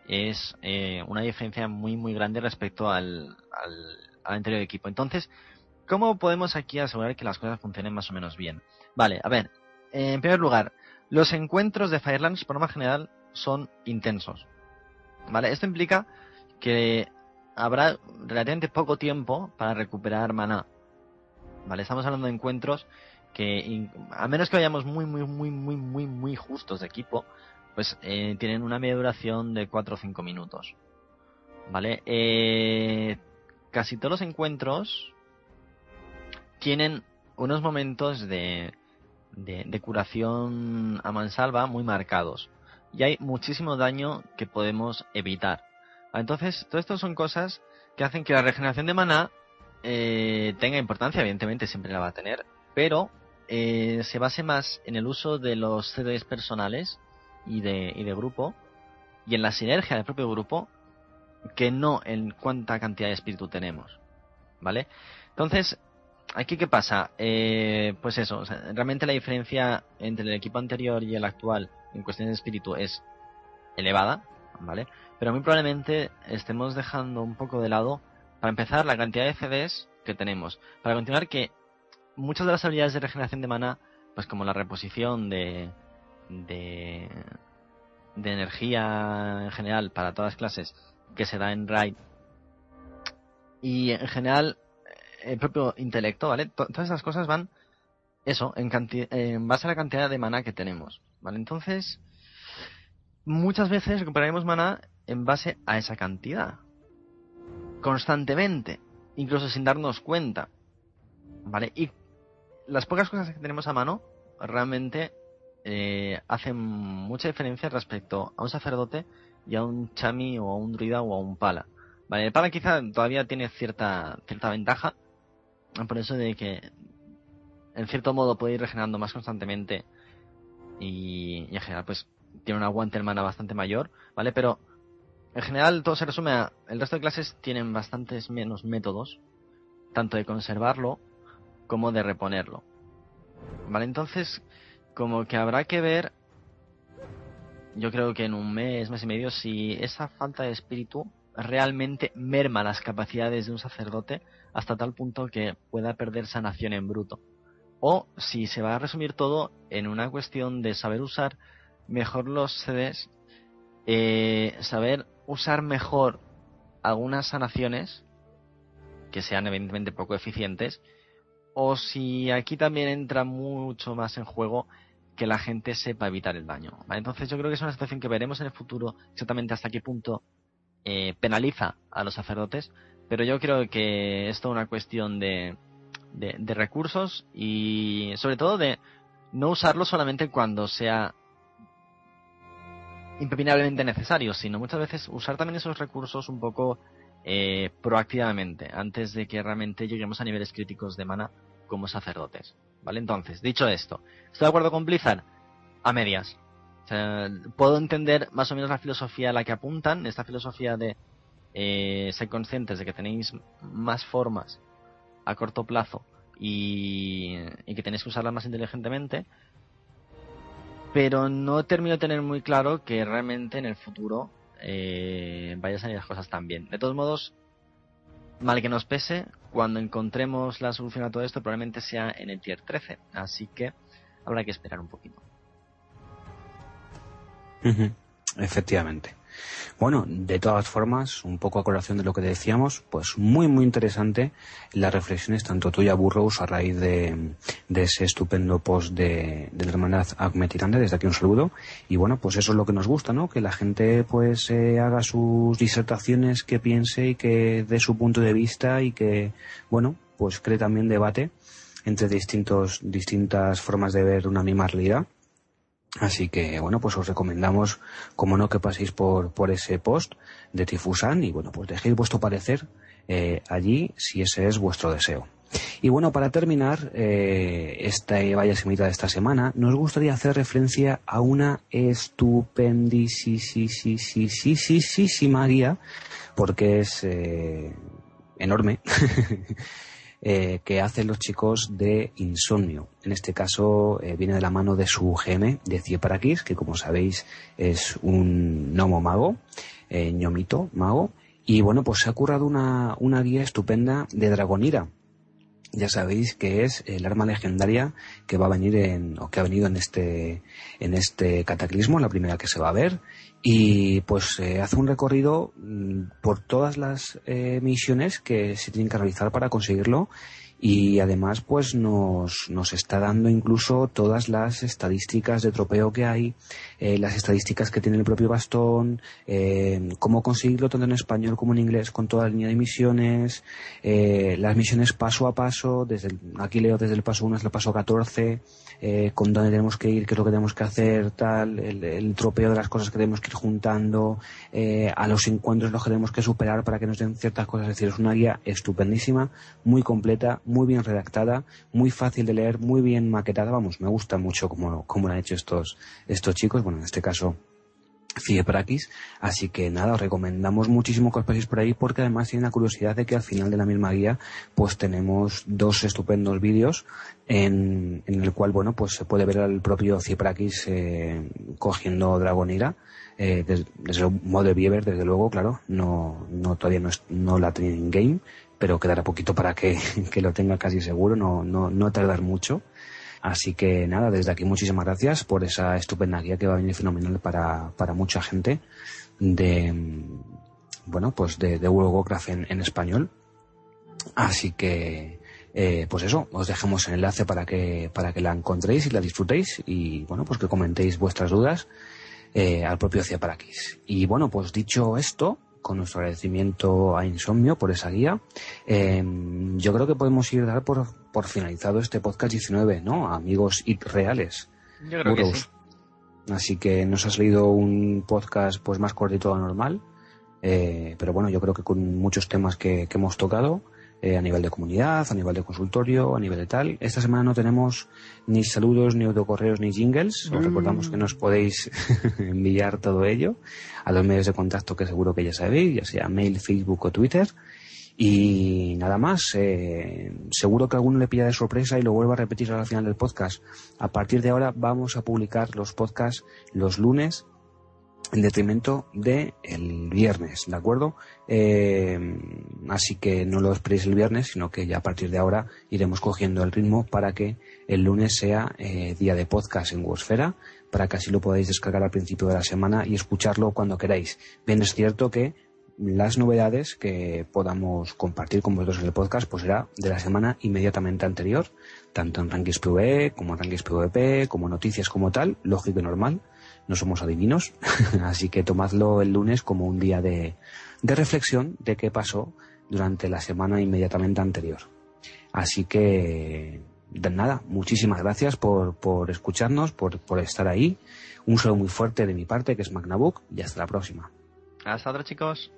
es eh, una diferencia muy muy grande respecto al, al, anterior equipo. Entonces, ¿cómo podemos aquí asegurar que las cosas funcionen más o menos bien? Vale, a ver, en primer lugar, los encuentros de Firelands por norma general son intensos. ¿Vale? Esto implica que habrá relativamente poco tiempo para recuperar maná. Vale, estamos hablando de encuentros que, a menos que vayamos muy, muy, muy, muy, muy, muy justos de equipo, pues eh, tienen una media duración de 4 o 5 minutos. Vale, eh, casi todos los encuentros tienen unos momentos de, de, de curación a mansalva muy marcados. Y hay muchísimo daño que podemos evitar. Entonces, todo esto son cosas que hacen que la regeneración de maná eh, tenga importancia, evidentemente siempre la va a tener, pero eh, se base más en el uso de los CDs personales y de, y de grupo y en la sinergia del propio grupo que no en cuánta cantidad de espíritu tenemos. ¿Vale? Entonces, aquí qué pasa? Eh, pues eso, realmente la diferencia entre el equipo anterior y el actual en cuestión de espíritu es elevada, ¿vale? Pero muy probablemente estemos dejando un poco de lado, para empezar, la cantidad de CDs que tenemos. Para continuar, que muchas de las habilidades de regeneración de mana, pues como la reposición de, de, de energía en general para todas las clases que se da en Raid, y en general el propio intelecto, ¿vale? todas esas cosas van, eso, en, en base a la cantidad de mana que tenemos, ¿vale? Entonces, muchas veces recuperaremos mana en base a esa cantidad. Constantemente. Incluso sin darnos cuenta. ¿Vale? Y las pocas cosas que tenemos a mano realmente eh, hacen mucha diferencia respecto a un sacerdote y a un chami o a un druida o a un pala. Vale, el pala quizá todavía tiene cierta, cierta ventaja. Por eso de que en cierto modo puede ir regenerando más constantemente y, y en general pues tiene un aguante en mana bastante mayor, ¿vale? Pero en general todo se resume a el resto de clases tienen bastantes menos métodos, tanto de conservarlo como de reponerlo. ¿Vale? Entonces, como que habrá que ver, yo creo que en un mes, mes y medio, si esa falta de espíritu realmente merma las capacidades de un sacerdote hasta tal punto que pueda perder sanación en bruto. O si se va a resumir todo en una cuestión de saber usar mejor los CDs, eh, saber usar mejor algunas sanaciones que sean evidentemente poco eficientes, o si aquí también entra mucho más en juego que la gente sepa evitar el daño. Entonces yo creo que es una situación que veremos en el futuro exactamente hasta qué punto eh, penaliza a los sacerdotes, pero yo creo que es una cuestión de, de recursos y sobre todo de no usarlo solamente cuando sea impepinablemente necesario, sino muchas veces usar también esos recursos un poco eh, proactivamente, antes de que realmente lleguemos a niveles críticos de mana como sacerdotes. ¿Vale? Entonces, dicho esto, ¿estoy de acuerdo con Blizzard? A medias. O sea, puedo entender más o menos la filosofía a la que apuntan, esta filosofía de eh, ser conscientes de que tenéis más formas a corto plazo y que tenéis que usarlas más inteligentemente, pero no termino de tener muy claro que realmente en el futuro eh, vaya a salir las cosas tan bien. De todos modos, mal que nos pese, cuando encontremos la solución a todo esto probablemente sea en el tier 13, así que habrá que esperar un poquito. Efectivamente. Bueno, de todas formas, un poco a colación de lo que decíamos, pues muy, muy interesante las reflexiones, tanto tuya, Burroughs, a raíz de, ese estupendo post de, la hermandad Agmetirande, desde aquí un saludo. Y bueno, pues eso es lo que nos gusta, ¿no? Que la gente pues eh, haga sus disertaciones, que piense y que dé su punto de vista y que, bueno, pues cree también debate entre distintos, distintas formas de ver una misma realidad Así que, bueno, pues os recomendamos, como no, que paséis por, por ese post de Tifusan y, bueno, pues dejéis vuestro parecer eh, allí si ese es vuestro deseo. Y bueno, para terminar eh, esta vaya semita de esta semana, nos gustaría hacer referencia a una estupendísima guía, porque es eh, enorme, eh, que hacen los chicos de Insomnio. En este caso eh, viene de la mano de su GM, de Cieparakis, que como sabéis es un gnomo mago, eh, ñomito mago. Y bueno, pues se ha currado una, una guía estupenda de Dragonira, ya sabéis que es el arma legendaria que va a venir en, o que ha venido en este, en este cataclismo, la primera que se va a ver, y pues eh, hace un recorrido mm, por todas las eh, misiones que se tienen que realizar para conseguirlo. Y además pues nos, nos está dando incluso todas las estadísticas de tropeo que hay, eh, las estadísticas que tiene el propio bastón, eh, cómo conseguirlo tanto en español como en inglés con toda la línea de misiones, eh, las misiones paso a paso, desde aquí leo desde el paso 1 hasta el paso 14, eh, con dónde tenemos que ir, qué es lo que tenemos que hacer, tal, el, tropeo de las cosas que tenemos que ir juntando, eh, a los encuentros los que tenemos que superar para que nos den ciertas cosas. Es decir, es una guía estupendísima, muy completa, muy bien redactada, muy fácil de leer, muy bien maquetada. Vamos, me gusta mucho cómo, cómo lo han hecho estos, estos chicos. Bueno, en este caso, Cieprakis. Así que nada, os recomendamos muchísimo que os paséis por ahí porque además tiene la curiosidad de que al final de la misma guía pues tenemos dos estupendos vídeos en, en el cual, bueno, pues se puede ver al propio Cieprakis eh, cogiendo Dragonira. Eh, desde, desde, el modo de Bieber, desde luego, claro, no, no todavía no, es, no la tiene en game, pero quedará poquito para que, que lo tenga casi seguro, no, no, no tardar mucho. Así que nada, desde aquí muchísimas gracias por esa estupenda guía que va a venir fenomenal para, para mucha gente de, bueno, pues de, de World en, español. Así que, eh, pues eso, os dejamos el enlace para que, para que la encontréis y la disfrutéis y bueno, pues que comentéis vuestras dudas eh, al propio Ciaparakis. Y bueno, pues dicho esto, con nuestro agradecimiento a Insomnio por esa guía, eh, yo creo que podemos ir a dar por, por finalizado este podcast 19, ¿no? Amigos y reales. Yo creo que sí. Así que nos ha salido un podcast pues más cortito de lo normal, eh, pero bueno, yo creo que con muchos temas que, que hemos tocado eh, a nivel de comunidad, a nivel de consultorio, a nivel de tal. Esta semana no tenemos ni saludos, ni autocorreos, ni jingles. Os Mm. recordamos que nos podéis enviar todo ello a los medios de contacto que seguro que ya sabéis, ya sea mail, Facebook o Twitter. Y nada más, eh, seguro que alguno le pilla de sorpresa y lo vuelvo a repetir al final del podcast. A partir de ahora vamos a publicar los podcasts los lunes en detrimento de el viernes, ¿de acuerdo? Eh, así que no lo esperéis el viernes, sino que ya a partir de ahora iremos cogiendo el ritmo para que el lunes sea eh, día de podcast en Wosfera, para que así lo podáis descargar al principio de la semana y escucharlo cuando queráis. Bien, es cierto que las novedades que podamos compartir con vosotros en el podcast pues será de la semana inmediatamente anterior, tanto en Rankings PvE como en Rankings PvP, como noticias como tal, lógico y normal, no somos adivinos, así que tomadlo el lunes como un día de, de reflexión de qué pasó durante la semana inmediatamente anterior. Así que, de nada, muchísimas gracias por, por escucharnos, por, por estar ahí. Un saludo muy fuerte de mi parte, que es Magnabook, y hasta la próxima. Hasta otra, chicos.